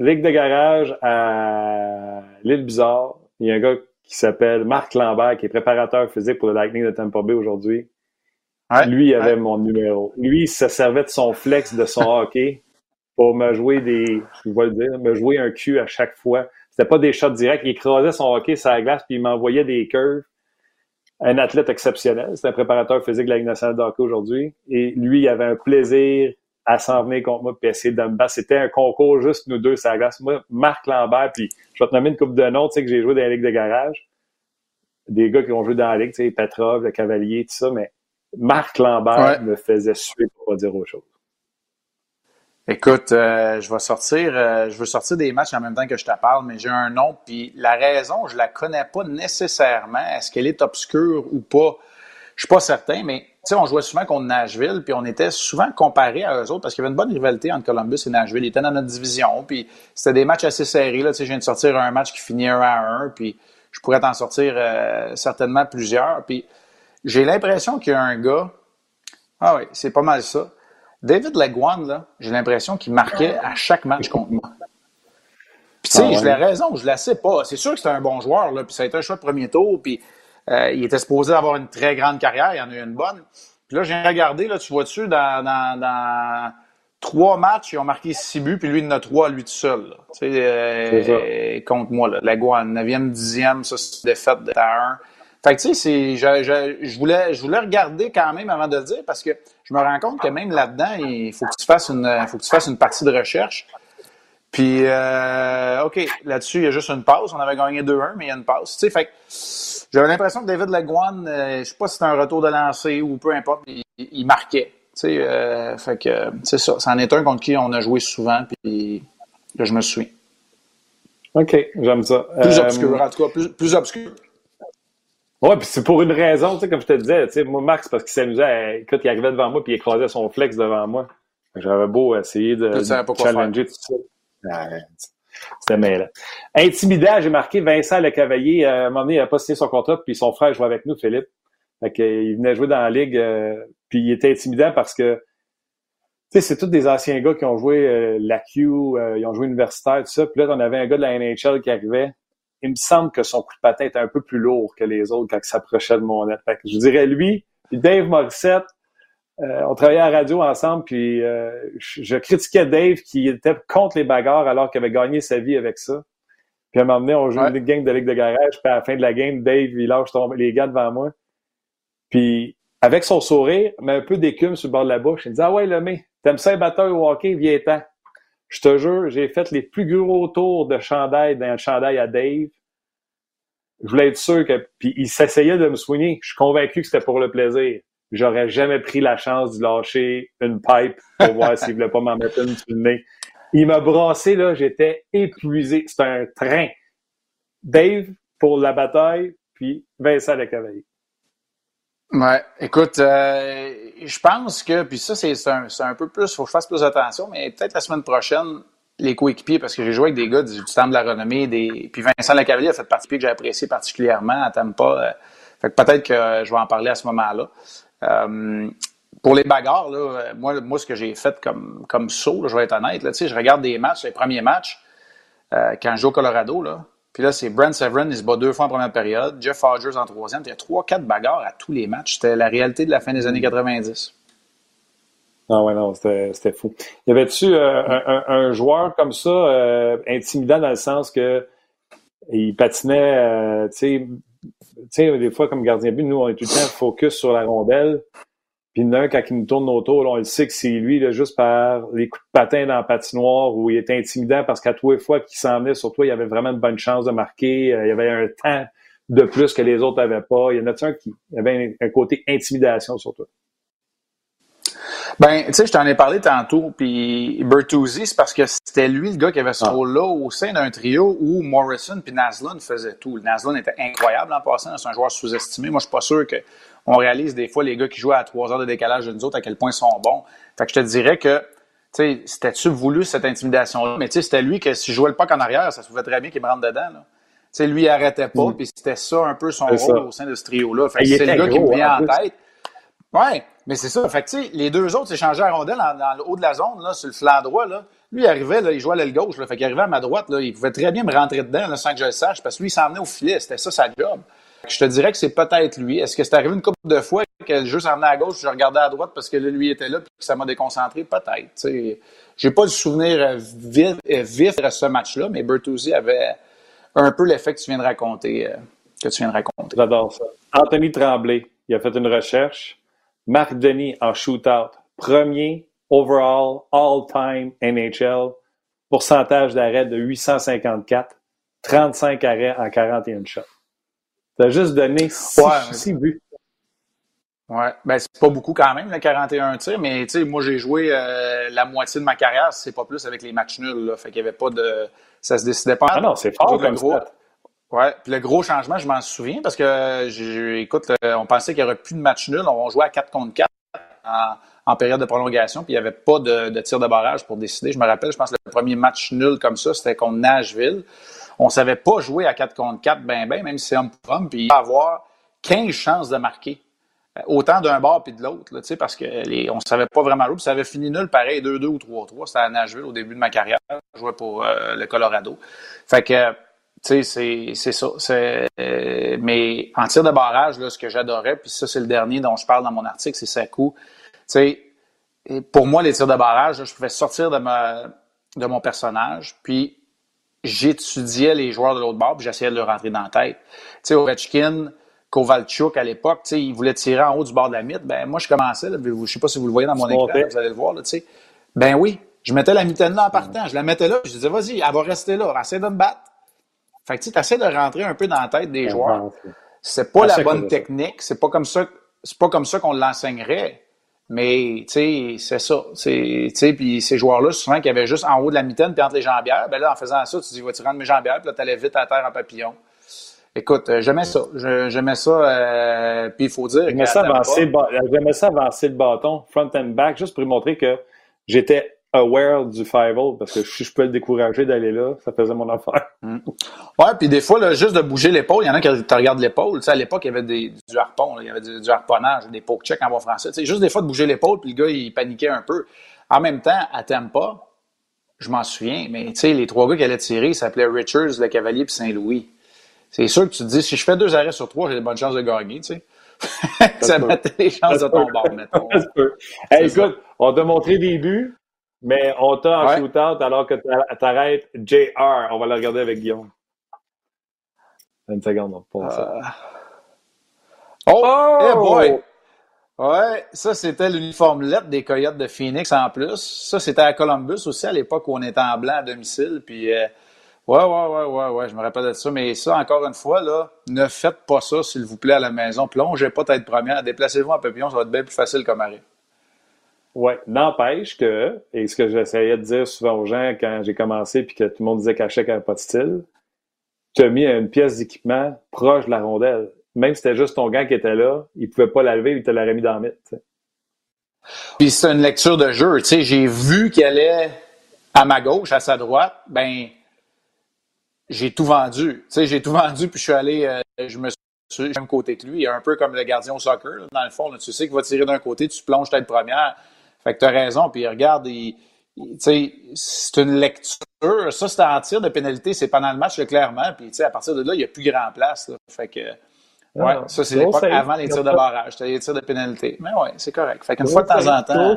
Ligue de garage à l'île Bizarre. Il y a un gars qui s'appelle Marc Lambert, qui est préparateur physique pour le Lightning de Tampa Bay aujourd'hui. lui, il avait mon numéro. Lui, il se servait de son flex, de son hockey pour me jouer des, je vais le dire, me jouer un cul à chaque fois. C'était pas des shots directs. Il écrasait son hockey sur la glace puis il m'envoyait des curves. Un athlète exceptionnel. C'est un préparateur physique de la Ligue nationale de hockey aujourd'hui. Et lui, il avait un plaisir à s'en venir contre moi puis essayer de me battre. C'était un concours juste nous deux ça glace. Moi, Marc Lambert, puis je vais te nommer une coupe de noms, tu sais, que j'ai joué dans la Ligue de garage. Des gars qui ont joué dans la Ligue, tu sais, Petrov, le Cavalier, tout ça, mais Marc Lambert me faisait suer pour pas dire autre chose. Écoute, euh, je vais sortir, euh, je veux sortir des matchs en même temps que je te parle, mais j'ai un nom, puis la raison, je la connais pas nécessairement. Est-ce qu'elle est obscure ou pas? Je suis pas certain, mais tu sais, on jouait souvent contre Nashville, puis on était souvent comparés à eux autres parce qu'il y avait une bonne rivalité entre Columbus et Nashville. Ils étaient dans notre division, puis c'était des matchs assez serrés. Là, tu sais, je viens de sortir un match qui finit un à un, puis je pourrais t'en sortir euh, certainement plusieurs. Puis j'ai l'impression qu'il y a un gars. Ah oui, c'est pas mal ça David Leguan, là, j'ai l'impression qu'il marquait à chaque match contre moi. Puis, tu sais, ah je l'ai raison, je la sais pas. C'est sûr que c'est un bon joueur, là, puis ça a été un choix de premier tour, puis euh, il était supposé avoir une très grande carrière, il en a eu une bonne. Puis là, j'ai regardé, là, tu vois-tu, dans, dans, dans, trois matchs, ils ont marqué six buts, puis lui, il en a trois, lui tout seul. Tu sais, euh, contre moi, là, Leguan, 9e, 10e, ça, c'est défaite de un. Fait que, tu sais, je, je, je, voulais, je voulais regarder quand même avant de le dire, parce que je me rends compte que même là-dedans, il faut que tu fasses une, faut que tu fasses une partie de recherche. Puis, euh, OK, là-dessus, il y a juste une pause. On avait gagné 2-1, mais il y a une pause. Tu sais, fait j'avais l'impression que David Leguan, euh, je sais pas si c'était un retour de lancer ou peu importe, il, marquait. Tu sais, euh, fait que, c'est ça. C'en est un contre qui on a joué souvent, puis là, je me suis. OK, j'aime ça. Plus obscur, en tout cas, plus, plus obscur. Ouais, puis c'est pour une raison, tu sais, comme je te disais, tu sais, moi, Max, parce qu'il s'amusait, écoute, il arrivait devant moi puis il écrasait son flex devant moi. J'avais beau essayer de, challenger tout ça. C'était mêlant. Intimidant, j'ai marqué Vincent Le Cavalier. Euh, à un moment donné, il n'a pas signé son contrat, puis son frère jouait avec nous, Philippe. Fait qu'il venait jouer dans la ligue, euh, puis il était intimidant parce que, tu sais, c'est tous des anciens gars qui ont joué euh, la Q, ils ont joué universitaire, tout ça. Puis là, on avait un gars de la NHL qui arrivait, il me semble que son coup de patin était un peu plus lourd que les autres quand il s'approchait de mon net. je dirais lui, puis Dave Morissette, euh, on travaillait à la radio ensemble, puis euh, je, critiquais Dave qui était contre les bagarres alors qu'il avait gagné sa vie avec ça. Puis à un moment donné, on joue une game de ligue de garage, puis à la fin de la game, Dave, il lâche les gars devant moi. Puis avec son sourire, mais un peu d'écume sur le bord de la bouche, il me dit « Ah ouais, le mec, t'aimes ça les bataille au hockey? Viens-t'en. » Je te jure, j'ai fait les plus gros tours de chandail dans le chandail à Dave. Je voulais être sûr que. Puis il s'essayait de me soigner. Je suis convaincu que c'était pour le plaisir. J'aurais jamais pris la chance de lâcher une pipe pour voir s'il voulait pas m'en mettre une sur le nez. Il m'a brassé, là, j'étais épuisé. C'était un train. Dave pour la bataille, puis Vincent le cavalier. Ouais, écoute, euh, je pense que, puis ça, c'est un, un, peu plus, faut que je fasse plus attention, mais peut-être la semaine prochaine, les coéquipiers, parce que j'ai joué avec des gars du, temps de la renommée, des, puis Vincent Lacavalier a fait partie que j'ai apprécié particulièrement à Tampa. Euh, fait que peut-être que je vais en parler à ce moment-là. Euh, pour les bagarres, là, moi, moi, ce que j'ai fait comme, comme saut, je vais être honnête, là, je regarde des matchs, les premiers matchs, quand je joue au Colorado, là, puis là, c'est Brent Severin, il se bat deux fois en première période. Jeff Hodgers en troisième. Il y a trois, quatre bagarres à tous les matchs. C'était la réalité de la fin des années 90. Ah ouais, non, c'était fou. Y avait-tu euh, un, joueur comme ça, euh, intimidant dans le sens que il patinait, euh, tu sais, des fois comme gardien but, nous, on est tout le temps focus sur la rondelle. Puis il quand il nous tourne autour, on le sait que c'est lui, là, juste par les coups de patin dans la patinoire, où il était intimidant parce qu'à tous les fois qu'il s'en venait sur toi, il avait vraiment de bonnes chances de marquer. Euh, il y avait un temps de plus que les autres n'avaient pas. Il y en a un qui avait un, côté intimidation sur toi? Ben, tu sais, je t'en ai parlé tantôt, puis Bertuzzi, c'est parce que c'était lui le gars qui avait ce ah. rôle-là au sein d'un trio où Morrison puis Naslund faisaient tout. Naslund était incroyable en passant, c'est un joueur sous-estimé. Moi, je suis pas sûr que on réalise des fois les gars qui jouent à trois heures de décalage de nous autres à quel point ils sont bons. Fait que je te dirais que, tu sais, c'était-tu voulu cette intimidation-là? Mais tu sais, c'était lui que si je jouais le puck en arrière, ça se pouvait très bien qu'il me rentre dedans, là. Tu sais, lui, il arrêtait pas, mm. puis c'était ça un peu son rôle au sein de ce trio-là. Fait que c'est le gars qui me vient hein, en tête. Ouais, mais c'est ça. Fait les deux autres s'échangeaient à rondelle dans, le haut de la zone, là, sur le flanc droit, là. Lui, il arrivait, là, il jouait à l'aile gauche, là. Fait qu'il arrivait à ma droite, là. Il pouvait très bien me rentrer dedans, là, sans que je le sache, parce que lui, il s'en au filet. C'était ça, sa job. Je te dirais que c'est peut-être lui. Est-ce que c'est arrivé une couple de fois que le jeu s'en à gauche, je regardais à droite parce que lui était là, puis que ça m'a déconcentré? Peut-être. J'ai pas de souvenir euh, vif, euh, vif de ce match-là, mais Bertuzzi avait un peu l'effet que tu viens de raconter. Euh, que tu viens de raconter. J'adore ça. Anthony Tremblay, il a fait une recherche. Marc Denis en shootout. Premier overall all-time NHL. Pourcentage d'arrêt de 854. 35 arrêts en 41 shots. T'as juste donné 6 buts. Ouais, ben c'est pas beaucoup quand même, le 41 tirs, mais tu sais, moi j'ai joué euh, la moitié de ma carrière, c'est pas plus avec les matchs nuls, là. Fait qu'il y avait pas de. Ça se décidait pas. Ah non, c'est fort comme gros. ça. Ouais, puis le gros changement, je m'en souviens parce que, écoute, on pensait qu'il y aurait plus de matchs nuls. On jouait à 4 contre 4 en, période de prolongation, puis il n'y avait pas de, tir de barrage pour décider. Je me rappelle, je pense que le premier match nul comme ça, c'était contre Nashville. On savait pas jouer à 4 contre 4, ben, ben, même si c'est homme pour homme, puis avoir 15 chances de marquer. Euh, autant d'un bord puis de l'autre, tu sais, parce que on savait pas vraiment jouer. Puis ça avait fini nul, pareil, 2-2 ou 3-3. C'était à Nashville au début de ma carrière. Je jouais pour euh, le Colorado. Fait que, tu sais, c'est ça. Euh, mais en tir de barrage, là, ce que j'adorais, puis ça, c'est le dernier dont je parle dans mon article, c'est Sakou. Tu sais, pour moi, les tirs de barrage, je pouvais sortir de, ma, de mon personnage, puis j'étudiais les joueurs de l'autre bord, puis j'essayais de leur rentrer dans la tête. Tu sais, Ovechkin, Kovalchuk à l'époque, tu sais, il voulait tirer en haut du bord de la mythe. Ben, moi, je commençais, là, je sais pas si vous le voyez dans mon écran, vous allez le voir, là, tu sais. Ben oui, je mettais la mitaine là en partant, je la mettais là, je disais, vas-y, elle va rester là, essaie de me battre. Fait que tu essaies de rentrer un peu dans la tête des joueurs. C'est pas la bonne technique, c'est pas comme ça, c'est pas comme ça qu'on l'enseignerait. Mais, c'est ça. Puis ces joueurs-là, souvent, qui avaient juste en haut de la mitaine puis entre les jambières, ben là, en faisant ça, tu dis, vas-tu rendre mes jambières? Puis là, t'allais vite à terre en papillon. Écoute, euh, j'aimais ça. J'aimais ça. Euh, puis il faut dire. J'aimais ça, avancer, ça avancer le bâton, front and back, juste pour montrer que j'étais aware du five parce que si je peux le décourager d'aller là, ça faisait mon affaire. Mm. Ouais, puis des fois, là, juste de bouger l'épaule, il y en a qui te regardent l'épaule. Tu sais, à l'époque, il y avait des, du harpon, il y avait du, harponnage, des poke checks en bon français. Tu sais, juste des fois de bouger l'épaule, puis le gars, il paniquait un peu. En même temps, à Tampa, je m'en souviens, mais tu sais, les trois gars qui allaient tirer, ils s'appelaient Richards, Le Cavalier puis Saint-Louis c'est sûr que tu te dis, si je fais deux arrêts sur trois, j'ai de bonnes chances de gagner, tu sais. ça mettait les chances de ton bord, mettons. hey, écoute, on t'a montré des buts, mais on t'a en shootout alors que t'arrêtes JR. On va le regarder avec Guillaume. Une seconde, on va ça. Euh. Oh! oh! Hey boy! Ouais, ça c'était l'uniforme lettre des Coyotes de Phoenix en plus. Ça c'était à Columbus aussi à l'époque où on était en blanc à domicile. Puis euh, Ouais, ouais, ouais, ouais, ouais, je me rappelle de ça. Mais ça, encore une fois, là, ne faites pas ça, s'il vous plaît, à la maison. Plongez pas tête première. Déplacez-vous en papillon, ça va être bien plus facile comme arrêt. Oui, n'empêche que, et ce que j'essayais de dire souvent aux gens quand j'ai commencé puis que tout le monde disait qu'Achec n'avait pas de style, tu as mis une pièce d'équipement proche de la rondelle. Même si c'était juste ton gars qui était là, il pouvait pas la lever, il te l'aurait mis dans le mythe. Puis c'est une lecture de jeu. Tu sais, j'ai vu qu'elle allait à ma gauche, à sa droite, ben j'ai tout vendu. Tu sais, j'ai tout vendu, puis je suis allé, euh, je me suis même côté que lui. Un peu comme le gardien au soccer. dans le fond, tu sais qu'il va tirer d'un côté, tu plonges tête première. Fait que tu as raison. Puis regarde, il, c'est une lecture. Ça, c'était en tir de pénalité. C'est pendant le match, clairement. Puis à partir de là, il n'y a plus grand place. Là. Fait que. Ouais, ça, c'est l'époque avant les tirs de barrage. C'était les tirs de pénalité. Mais ouais, c'est correct. Fait qu'une fois de temps en temps.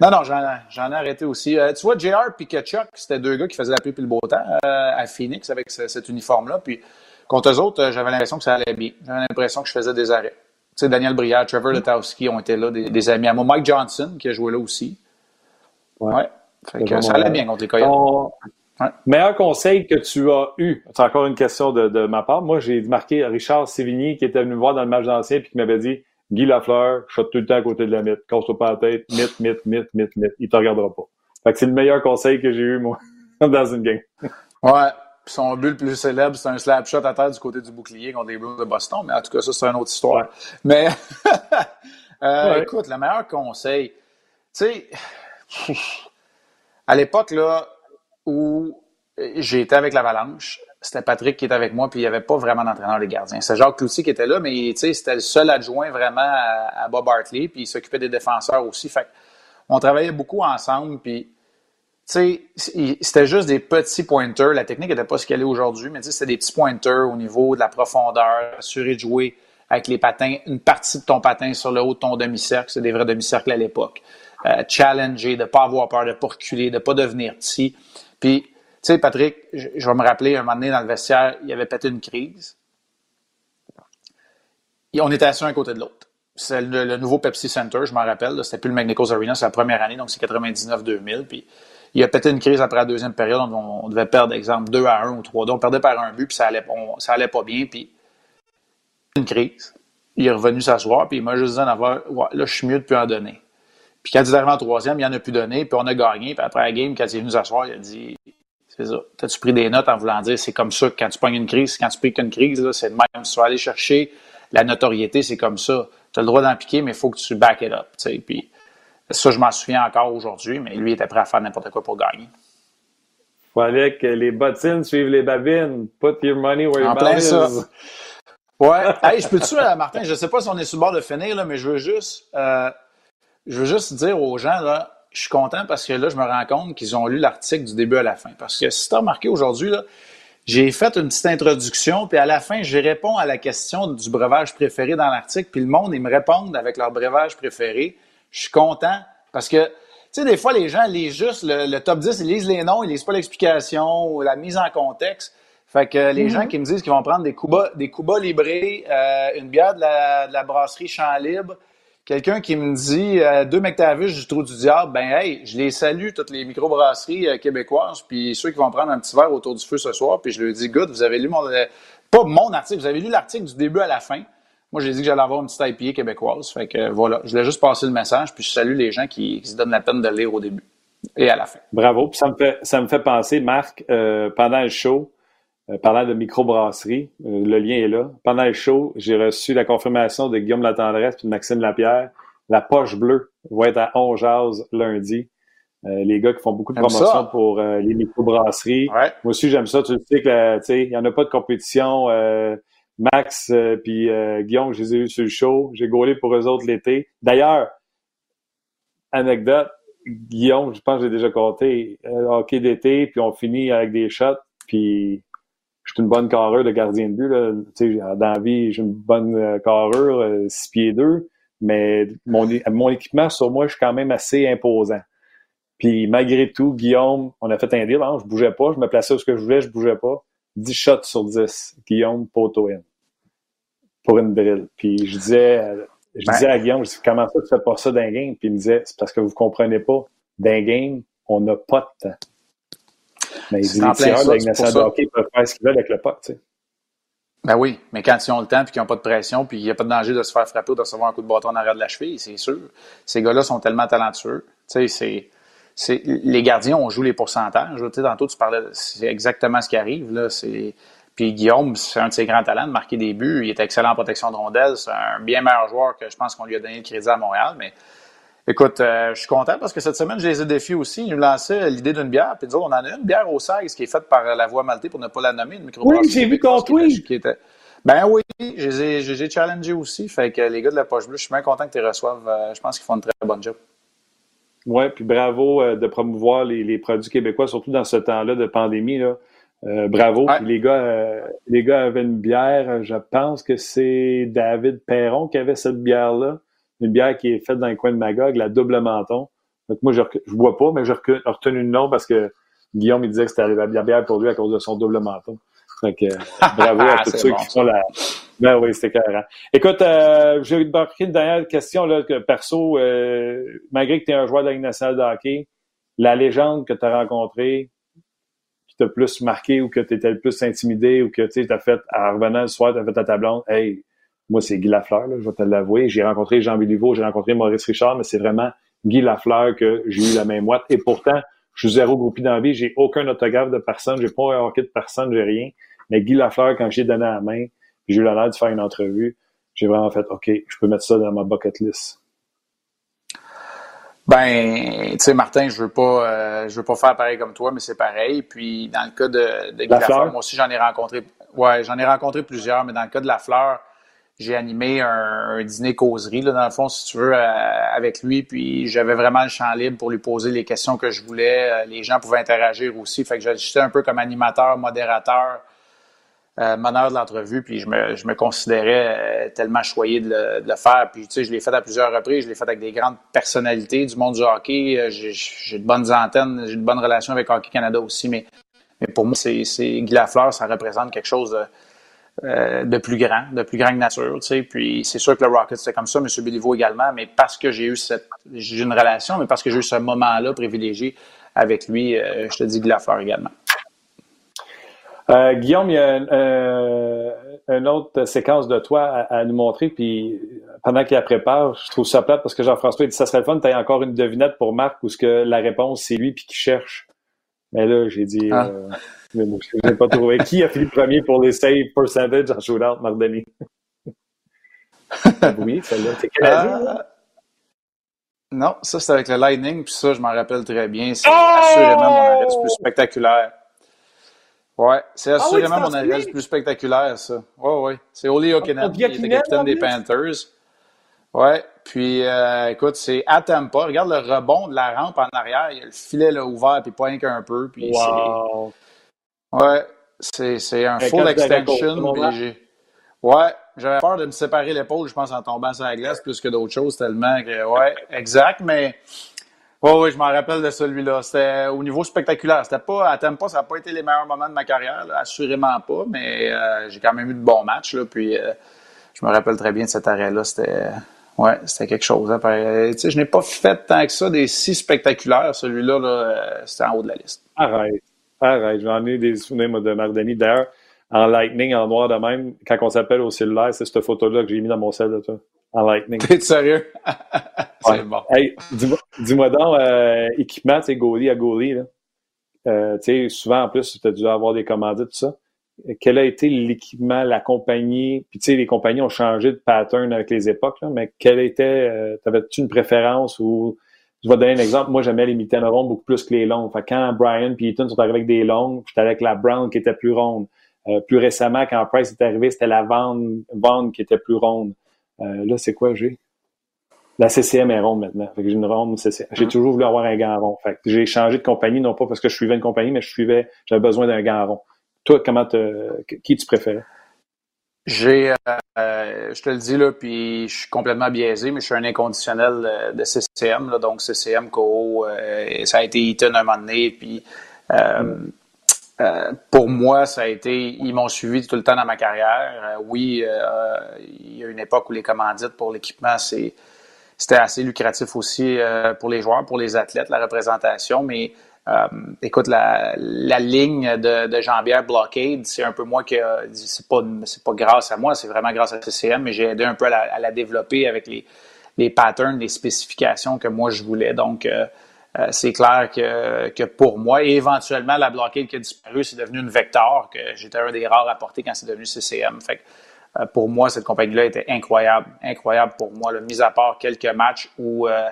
Non, non, j'en ai arrêté aussi. Euh, tu vois, JR et Ketchuk, c'était deux gars qui faisaient la pluie et le beau temps euh, à Phoenix avec cet uniforme-là. Puis contre eux autres, euh, j'avais l'impression que ça allait bien. J'avais l'impression que je faisais des arrêts. Sais, Daniel Briard, Trevor Letowski ont été là, des, amis à moi. Mike Johnson, qui a joué là aussi. Ouais. ouais. Fait que ça allait bien contre les Coyotes. Meilleur conseil que tu as eu, c'est encore une question de, de ma part. Moi, j'ai marqué Richard Sévigny qui était venu me voir dans le match d'ancien et qui m'avait dit Guy Lafleur, shot tout le temps à côté de la mythe. Casse-toi pas la tête, mythe, mythe, mythe, mythe, mythe. Il te regardera pas. Fait que c'est le meilleur conseil que j'ai eu, moi, dans une game. Ouais. Son but le plus célèbre, c'est un slap shot à terre du côté du bouclier contre les Blues de Boston. Mais en tout cas, ça, c'est une autre histoire. Mais, euh, écoute, le meilleur conseil, tu sais, à l'époque, là, où j'ai été avec l'Avalanche, c'était Patrick qui était avec moi, puis il n'y avait pas vraiment d'entraîneur des gardiens. C'est Jacques Cloutier qui était là, mais c'était le seul adjoint vraiment à, Bob Hartley, puis il s'occupait des défenseurs aussi. Fait on travaillait beaucoup ensemble, puis c'était juste des petits pointers. La technique n'était pas ce qu'elle est aujourd'hui, mais c'était des petits pointers au niveau de la profondeur, assurer de jouer avec les patins, une partie de ton patin sur le haut de ton demi-cercle, c'est des vrais demi-cercles à l'époque. Euh, challenger, de ne pas avoir peur, de ne pas reculer, de ne pas devenir petit. Puis tu sais, Patrick, je, vais me rappeler un moment donné dans le vestiaire, il avait pété une crise. Et on était assis un côté de l'autre. C'est le, nouveau Pepsi Center, je m'en rappelle. C'était plus le Magnicos Arena, c'est la première année, donc c'est 99-2000. Puis il a pété une crise après la deuxième période. On, devait perdre, exemple, 2 à 1 ou 3 2. On perdait par un but, puis ça allait, ça allait pas bien. Puis une crise. il est revenu s'asseoir, puis il m'a juste dit en avoir, là, je suis mieux de plus en donner. Puis quand il est arrivé en troisième, il en a plus donné, puis on a gagné. Puis après la game, quand il est venu s'asseoir, il a dit C'est ça. T'as-tu pris des notes en voulant dire c'est comme ça que quand tu pognes une crise, quand tu piques une crise, c'est de même. Si tu vas aller chercher la notoriété, c'est comme ça. Tu as le droit d'en piquer, mais il faut que tu back it up. Puis ça, je m'en souviens encore aujourd'hui, mais lui était prêt à faire n'importe quoi pour gagner. Fallait que les bottines suivent les babines. Put your money where your mouth is. Ouais. hey, je peux-tu, euh, Martin, je sais pas si on est sur le bord de finir, là, mais je veux juste, euh, je veux juste dire aux gens, là, je suis content parce que là, je me rends compte qu'ils ont lu l'article du début à la fin. Parce que si tu as remarqué aujourd'hui, j'ai fait une petite introduction, puis à la fin, je réponds à la question du breuvage préféré dans l'article, puis le monde, ils me répondent avec leur breuvage préféré. Je suis content parce que, tu sais, des fois, les gens lisent juste le, top 10, ils lisent les noms, ils lisent pas l'explication ou la mise en contexte. Fait que les gens mhm. qui me disent qu'ils vont prendre des Cuba, des Cuba Libré, euh, une bière de la, de la brasserie Champ Libre, quelqu'un qui me dit euh, deux McTavish du Trou du Diable, ben hey, je les salue, toutes les microbrasseries euh, québécoises, puis ceux qui vont prendre un petit verre autour du feu ce soir, puis je leur dis, good, vous avez lu mon... pas mon article, vous avez lu l'article du début à la fin. Moi, j'ai dit que j'allais avoir une petite IPA québécoise. Fait que voilà, je voulais juste passer le message, puis je salue les gens qui, se donnent la peine de le lire au début et à la fin. Bravo. Puis ça me fait, ça me fait penser, Marc, pendant le show, euh, parlant de microbrasserie, euh, le lien est là. Pendant le show, j'ai reçu la confirmation de Guillaume Latendresse et de Maxime Lapierre. La poche bleue va être à 11 lundi. Euh, les gars qui font beaucoup de promotions pour les microbrasseries. Moi aussi, j'aime ça. Tu sais que il n'y en a pas de compétition. Max puis Guillaume, je les ai eu sur le show. J'ai gaulé pour eux autres l'été. D'ailleurs, anecdote, Guillaume, je pense que j'ai déjà compté, hockey d'été, puis on finit avec des shots, puis je suis une bonne carrure de gardien de but. Là. Dans la vie, j'ai une bonne euh, carrure, 6 euh, pieds 2, mais mon, mon équipement sur moi, je suis quand même assez imposant. Puis malgré tout, Guillaume, on a fait un deal, hein, je bougeais pas, je me plaçais où ce que je voulais, je bougeais pas. 10 shots sur 10, Guillaume poteau in. Pour une drill. Puis je disais, je disais à Guillaume, je dis, comment ça tu fais pas ça d'un game? Puis il me disait, c'est parce que vous comprenez pas. D'un game, on n'a pas de temps. Mais les tireurs de la de hockey peuvent faire ce qu'ils veulent avec le puck, tu sais. Ben oui, mais quand ils ont le temps puis qu'ils n'ont pas de pression puis il n'y a pas de danger de se faire frapper ou de recevoir un coup de bâton en arrière de la cheville, c'est sûr. Ces gars-là sont tellement talentueux. Tu sais, c'est, les gardiens, on joue les pourcentages. Tantôt, tu parlais, c'est exactement ce qui arrive, là. Puis Guillaume, c'est un de ses grands talents de marquer des buts. Il est excellent en protection de rondelles. C'est un bien meilleur joueur que je pense qu'on lui a donné le crédit à Montréal, mais Écoute, euh, je suis content parce que cette semaine, je les ai défiés aussi. Ils nous lançaient l'idée d'une bière. Puis on en a une bière au 16 qui est faite par la voie maltée pour ne pas la nommer. Une oui, j'ai vu ton tweet. Ben oui, je les ai challengés aussi. Fait que les gars de la poche bleue, je suis bien content que tu les reçoives. Euh, je pense qu'ils font une très bonne job. Oui, puis bravo euh, de promouvoir les, produits québécois, surtout dans ce temps-là de pandémie. Là. Bravo. les gars, les gars avaient une bière. Je pense que c'est David Perron qui avait cette bière-là une bière qui est faite dans le coin de Magog, la double menton. Donc moi, je ne bois pas, mais j'ai retenu le nom parce que Guillaume, il disait que c'était la bière pour lui à cause de son double menton. Donc, bravo à tous ceux qui font la... Ben oui, c'était carré. Écoute, euh, j'ai une dernière question, là, que perso, euh, malgré que tu es un joueur de la Ligue nationale de hockey, la légende que tu as rencontrée, t'a plus marqué ou que tu étais le plus intimidé ou que tu as fait, en revenant le soir, tu as fait à ta blonde, hey, moi, c'est Guy Lafleur, là, je vais te l'avouer. J'ai rencontré Jean Béliveau, j'ai rencontré Maurice Richard, mais c'est vraiment Guy Lafleur que j'ai eu la même moite. Et pourtant, je suis zéro groupie dans la j'ai aucun autographe de personne, j'ai pas un hockey de personne, j'ai rien. Mais Guy Lafleur, quand j'ai donné la main, j'ai eu l'honneur de faire une entrevue, j'ai vraiment fait OK, je peux mettre ça dans ma bucket list. Ben, tu sais, Martin, je veux pas, euh, je veux pas faire pareil comme toi, mais c'est pareil. Puis dans le cas de, de Guy Lafleur, moi aussi j'en ai rencontré, ouais, j'en ai rencontré plusieurs, mais dans le cas de Lafleur, j'ai animé un, dîner causerie, là, dans le fond, si tu veux, euh, avec lui. Puis j'avais vraiment le champ libre pour lui poser les questions que je voulais. Euh, les gens pouvaient interagir aussi. Fait que j'étais un peu comme animateur, modérateur, euh, meneur de l'entrevue. Puis je me, je me considérais euh, tellement choyé de le, faire. Puis tu sais, je l'ai fait à plusieurs reprises. Je l'ai fait avec des grandes personnalités du monde du hockey. J'ai de bonnes antennes. J'ai de bonnes relations avec Hockey Canada aussi. Mais, mais pour moi, c'est Guy Lafleur, ça représente quelque chose de euh, de plus grand, de plus grande nature, tu sais. Puis c'est sûr que le Rocket c'était comme ça, M. Béliveau également, mais parce que j'ai eu cette, j'ai une relation, mais parce que j'ai eu ce moment-là privilégié avec lui, euh, je te dis de la fleur également. Euh, Guillaume, il y a une autre séquence de toi à, nous montrer, puis pendant qu'il la prépare, je trouve ça plate parce que Jean-François dit ça serait le fun, tu as encore une devinette pour Marc où ce que la réponse c'est lui puis qui cherche. Mais là, j'ai dit, ah. euh, je n'ai pas trouvé. Qui a fini premier pour les save percentage en shootout, Mardoni? oui, celle-là. C'est quelle année? Non, ça c'est avec le Lightning, puis ça je m'en rappelle très bien. C'est oh! assurément mon arrêt le plus spectaculaire. Ouais, c'est ah assurément mon arrêt le plus spectaculaire, ça. Ouais, ouais. C'est Oli Okinawa, qui était capitaine des Panthers. Ouais, puis euh, écoute, c'est à Tampa. Regarde le rebond de la rampe en arrière. Il y a le filet là, ouvert, puis pas qu'un peu. Puis wow. Ouais, c'est un full extension. Ouais, j'avais peur de me séparer l'épaule, je pense, en tombant sur la glace plus que d'autres choses, tellement que, ouais, exact, mais, ouais, ouais, je m'en rappelle de celui-là. C'était au niveau spectaculaire. C'était pas, à Tampa, ça n'a pas été les meilleurs moments de ma carrière, assurément pas, mais euh, j'ai quand même eu de bons matchs, là, puis euh, je me rappelle très bien de cet arrêt-là. C'était, ouais, c'était quelque chose. Hein. Sais, je n'ai pas fait tant que ça des si spectaculaires. Celui-là, là, euh, c'était en haut de la liste. Arrête. Arrête. J'en ai des souvenirs, de Mardani. D'ailleurs, en lightning, en noir de même, quand on s'appelle au cellulaire, c'est cette photo-là que j'ai mis dans mon cell toi. En lightning. T'es sérieux? c'est bon. Hey, dis-moi donc, euh, équipement, tu goalie à goalie, là. Euh, tu sais, souvent, en plus, tu as dû avoir des commandites, tout ça. Quel a été l'équipement, la compagnie? Puis, tu sais, les compagnies ont changé de pattern avec les époques, là, mais quel était, euh, t'avais-tu une préférence ou, je vais donner un exemple. Moi, j'aimais les mitaines rondes beaucoup plus que les longues. Fait quand Brian et Ethan sont arrivés avec des longues, j'étais avec la Brown qui était plus ronde. Euh, plus récemment, quand Price est arrivé, c'était la Vaughn, qui était plus ronde. Euh, là, c'est quoi j'ai? La CCM est ronde maintenant. j'ai une ronde CCM. J'ai mhm. toujours voulu avoir un gant rond. Fait j'ai changé de compagnie, non pas parce que je suivais une compagnie, mais je suivais, j'avais besoin d'un gant rond. Toi, comment te, qui tu préférais? J'ai, euh, je te le dis là, puis je suis complètement biaisé, mais je suis un inconditionnel de CCM, là, donc CCM, Co, ça a été Eaton un moment donné, puis mm. Euh, pour moi, ça a été, ils m'ont suivi tout le temps dans ma carrière. Euh, oui, euh, il y a une époque où les commandites pour l'équipement, c'est, c'était assez lucratif aussi pour les joueurs, pour les athlètes, la représentation. Mais écoute, la, ligne de, Jean-Pierre Blockade, c'est un peu moi qui c'est pas c'est pas grâce à moi, c'est vraiment grâce à CCM, mais j'ai aidé un peu à la, à la développer avec les, les patterns, les spécifications que moi je voulais. Donc euh, c'est clair que, que pour moi, et éventuellement, la blockade qui a disparu, c'est devenu une Vector, que j'étais un des rares à porter quand c'est devenu CCM. Fait euh, pour moi, cette compagnie-là était incroyable, incroyable pour moi. Là, mis à part quelques matchs où euh,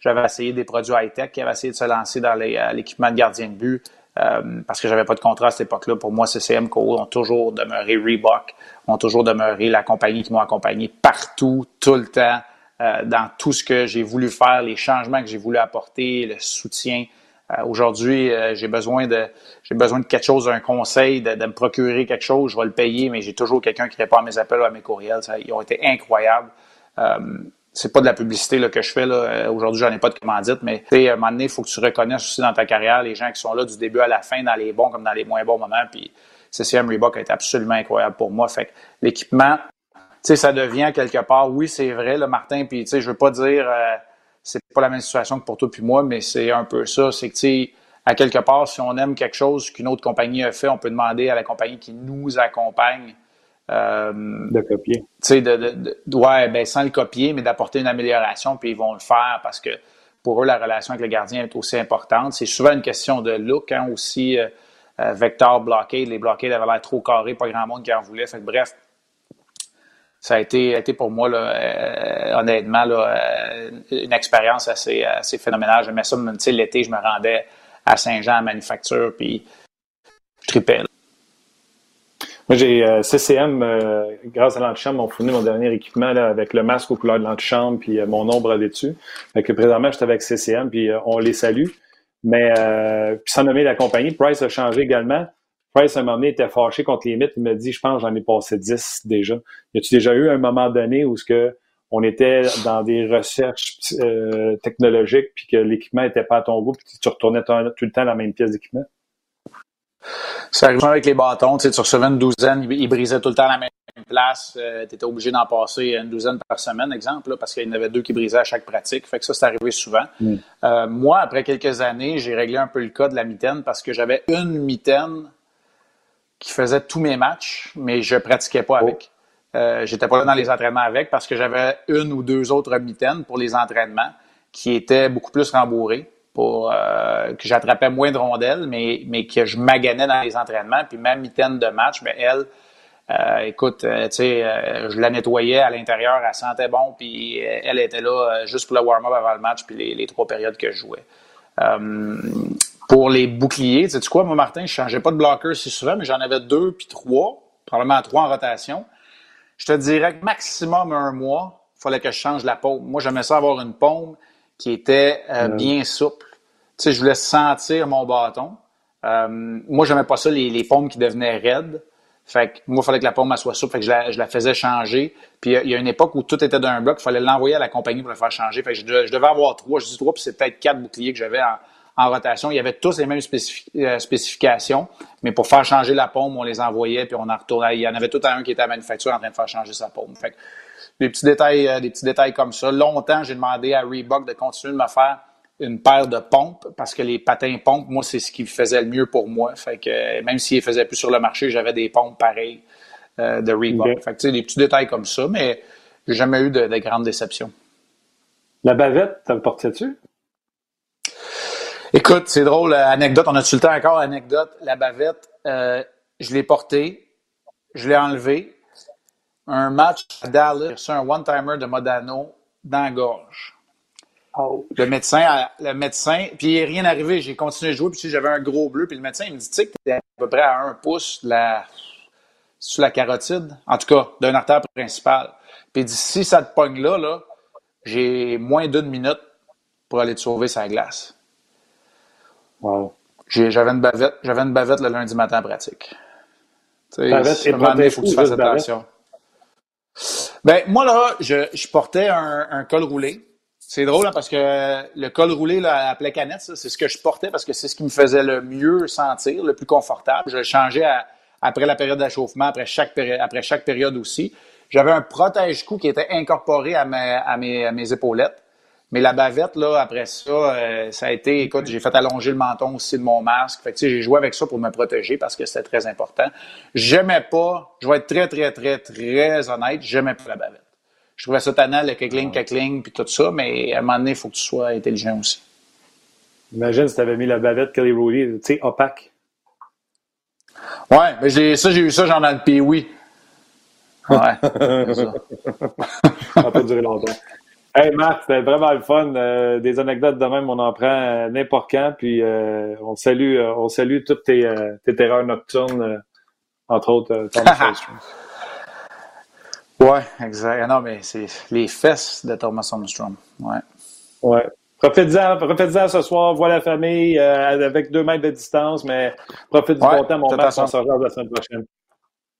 j'avais essayé des produits high-tech, qui avaient essayé de se lancer dans l'équipement de gardien de but, parce que j'avais pas de contrat à cette époque-là. Pour moi, CCM, Co ont toujours demeuré Reebok, ont toujours demeuré la compagnie qui m'ont accompagné partout, tout le temps. Euh, dans tout ce que j'ai voulu faire, les changements que j'ai voulu apporter, le soutien. Euh, aujourd'hui, euh, j'ai besoin de j'ai besoin de quelque chose, d'un conseil, de, me procurer quelque chose, je vais le payer, mais j'ai toujours quelqu'un qui répond à mes appels ou à mes courriels. ils ont été incroyables. c'est pas de la publicité là, que je fais là. Aujourd'hui, j'en ai pas de commandite, mais à un moment donné, il faut que tu reconnaisses aussi dans ta carrière les gens qui sont là du début à la fin, dans les bons comme dans les moins bons moments. Puis CCM Reebok a été absolument incroyable pour moi. Fait l'équipement, sais, ça devient quelque part, oui, c'est vrai, le Martin, puis tu sais, je veux pas dire, euh, c'est pas la même situation que pour toi puis moi, mais c'est un peu ça. C'est que, tu sais, à quelque part, si on aime quelque chose qu'une autre compagnie a fait, on peut demander à la compagnie qui nous accompagne. Euh, de copier. Tu sais, de, de, ouais, ben, sans le copier, mais d'apporter une amélioration, puis ils vont le faire parce que pour eux, la relation avec le gardien est aussi importante. C'est souvent une question de look, hein, aussi. Euh, Vector bloqué, les bloqués avaient l'air trop carrés, pas grand monde qui en voulait. Fait que, bref, ça a été, été pour moi, là, euh, honnêtement, là, euh, une expérience assez, assez phénoménale. J'aimais ça, tu sais, l'été, je me rendais à Saint-Jean à manufacture, puis je tripais. Moi, j'ai euh, CCM, grâce à l'antichambre, m'ont fourni mon dernier équipement là, avec le masque aux couleurs de l'antichambre, puis mon ombre dessus. Fait que présentement, j'étais avec CCM, puis on les salue. Mais sans nommer la compagnie, Price a changé également. Price, à un moment donné, était fâché contre les mythes. Il m'a dit, je pense, j'en ai passé 10 déjà. Y a-tu déjà eu un moment donné où ce que on était dans des recherches euh, technologiques puis que l'équipement n'était pas à ton goût puis tu retournais tout le temps la même pièce d'équipement? Ça arrivait avec les bâtons. Tu, sais, tu recevais une douzaine, ils brisaient tout le temps la même place. Euh, tu étais obligé d'en passer une douzaine par semaine, exemple, parce qu'il y en avait deux qui brisaient à chaque pratique. Fait que ça, c'est arrivé souvent. Mm. Euh, moi, après quelques années, j'ai réglé un peu le cas de la mitaine parce que j'avais une mitaine qui faisait tous mes matchs, mais je pratiquais pas avec. Euh, J'étais pas là dans les entraînements avec parce que j'avais une ou deux autres mitaines pour les entraînements qui étaient beaucoup plus rembourrés pour euh, que j'attrapais moins de rondelles, mais, mais que je maganais dans les entraînements. Puis ma mitaine de match, mais elle, euh, écoute, euh, tu sais, euh, je la nettoyais à l'intérieur, elle sentait bon, puis elle était là juste pour le warm-up avant le match, puis les, les, trois périodes que je jouais. Pour les boucliers, tu sais quoi, moi, Martin, je changeais pas de bloqueur si souvent, mais j'en avais deux puis trois, probablement trois en rotation. Je te dirais que maximum un mois, il fallait que je change la paume. Moi, j'aimais ça avoir une paume qui était bien souple. Tu sais, je voulais sentir mon bâton. Euh, moi, j'aimais pas ça, les, les paumes qui devenaient raides. Fait que moi, il fallait que la paume soit souple. Fait que je la, je la faisais changer. Puis il y a une époque où tout était d'un bloc. Il fallait l'envoyer à la compagnie pour le faire changer. Fait que je, devais avoir trois. Je dis trois, puis c'est peut-être quatre boucliers que j'avais en, en, rotation. Il y avait tous les mêmes euh, spécifications. Mais pour faire changer la paume, on les envoyait, puis on en retournait. Il y en avait tout un qui était à la manufacture en train de faire changer sa. Fait que des petits détails, euh, des petits détails comme ça. Longtemps, j'ai demandé à Reebok de continuer de me faire une paire de pompes parce que les patins pompes, moi, c'est ce qui faisait le mieux pour moi. Fait que même s'ils faisaient plus sur le marché, j'avais des pompes pareilles euh, de Reebok. Fait que tu sais, des petits détails comme ça, mais j'ai jamais eu de, de grandes déceptions. La bavette, le portais-tu? Écoute, c'est drôle, euh, anecdote, on a-tu le temps encore, anecdote, la bavette, euh, je l'ai portée, je l'ai enlevée. Un match à Dallas, j'ai un one-timer de Modano dans la gorge. Oh. Le médecin, le médecin, puis il n'est rien arrivé. J'ai continué de jouer, puis j'avais un gros bleu, puis le médecin, il me dit, tu sais que t'es à peu près à un pouce la, sur la carotide, en tout cas, d'un artère principal. Puis il dit, si ça te pogne là, là, j'ai moins d'une minute pour aller te sauver sa glace. Wow. J'avais une bavette, j'avais une bavette le lundi matin en pratique. Bavette et il faut que tu fasses attention. Ben, moi, là, je, je portais un, un col roulé. C'est drôle hein, parce que le col roulé là, à plein canette, c'est ce que je portais parce que c'est ce qui me faisait le mieux sentir, le plus confortable. Je le changeais après la période d'échauffement, après chaque, après chaque période aussi. J'avais un protège-cou qui était incorporé à, à, mes, à mes épaulettes. Mais la bavette, là, après ça, euh, ça a été, écoute, j'ai fait allonger le menton aussi de mon masque. Fait que, j'ai joué avec ça pour me protéger parce que c'était très important. J'aimais pas, je vais être très, très, très, très honnête, j'aimais pas la bavette je trouvais ça tannant, le cackling, cackling, puis tout ça, mais à un moment donné, il faut que tu sois intelligent aussi. Imagine si tu avais mis la bavette Kelly Rooney, tu sais, opaque. Ouais, mais j'ai, ça, j'ai eu ça, genre dans le pays, oui. Ouais. ça. ça va pas durer longtemps. Hey Marc, c'était vraiment le fun. Euh, des anecdotes de même, on en prend euh, n'importe quand. Puis euh, on salue, on salue toutes tes, tes terreurs nocturnes, entre autres Thomas Ouais, exact. Ah non, mais c'est les fesses de Thomas Armstrong. Ouais. Ouais. Profite-en, profite-en ce soir, vois la famille euh, avec deux mètres de distance, mais profite du bon temps, mon match, on se rejoint la semaine prochaine.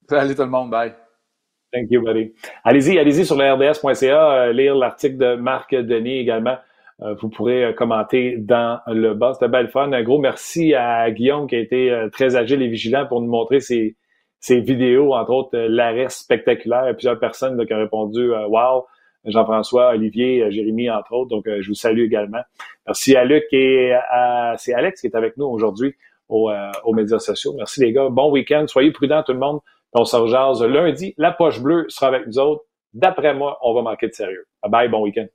Salut tout le monde, bye. Thank you, buddy. Allez-y, allez-y sur le rds.ca, euh, lire l'article de Marc Denis également. Euh, vous pourrez commenter dans le bas. C'était belle fun. Un gros merci à Guillaume qui a été très agile et vigilant pour nous montrer ses, vidéos, entre autres euh, l'arrêt spectaculaire. Plusieurs personnes qui ont répondu euh, Wow, Jean-François, Olivier, euh, Jérémy, entre autres. Donc, je vous salue également. Merci à Luc et à, c'est Alex qui est avec nous aujourd'hui aux, médias sociaux. Merci les gars. Bon week-end. Soyez prudents tout le monde. On se rejase lundi. La poche bleue sera avec nous autres. D'après moi, on va manquer de sérieux. Bye bye, bon week-end.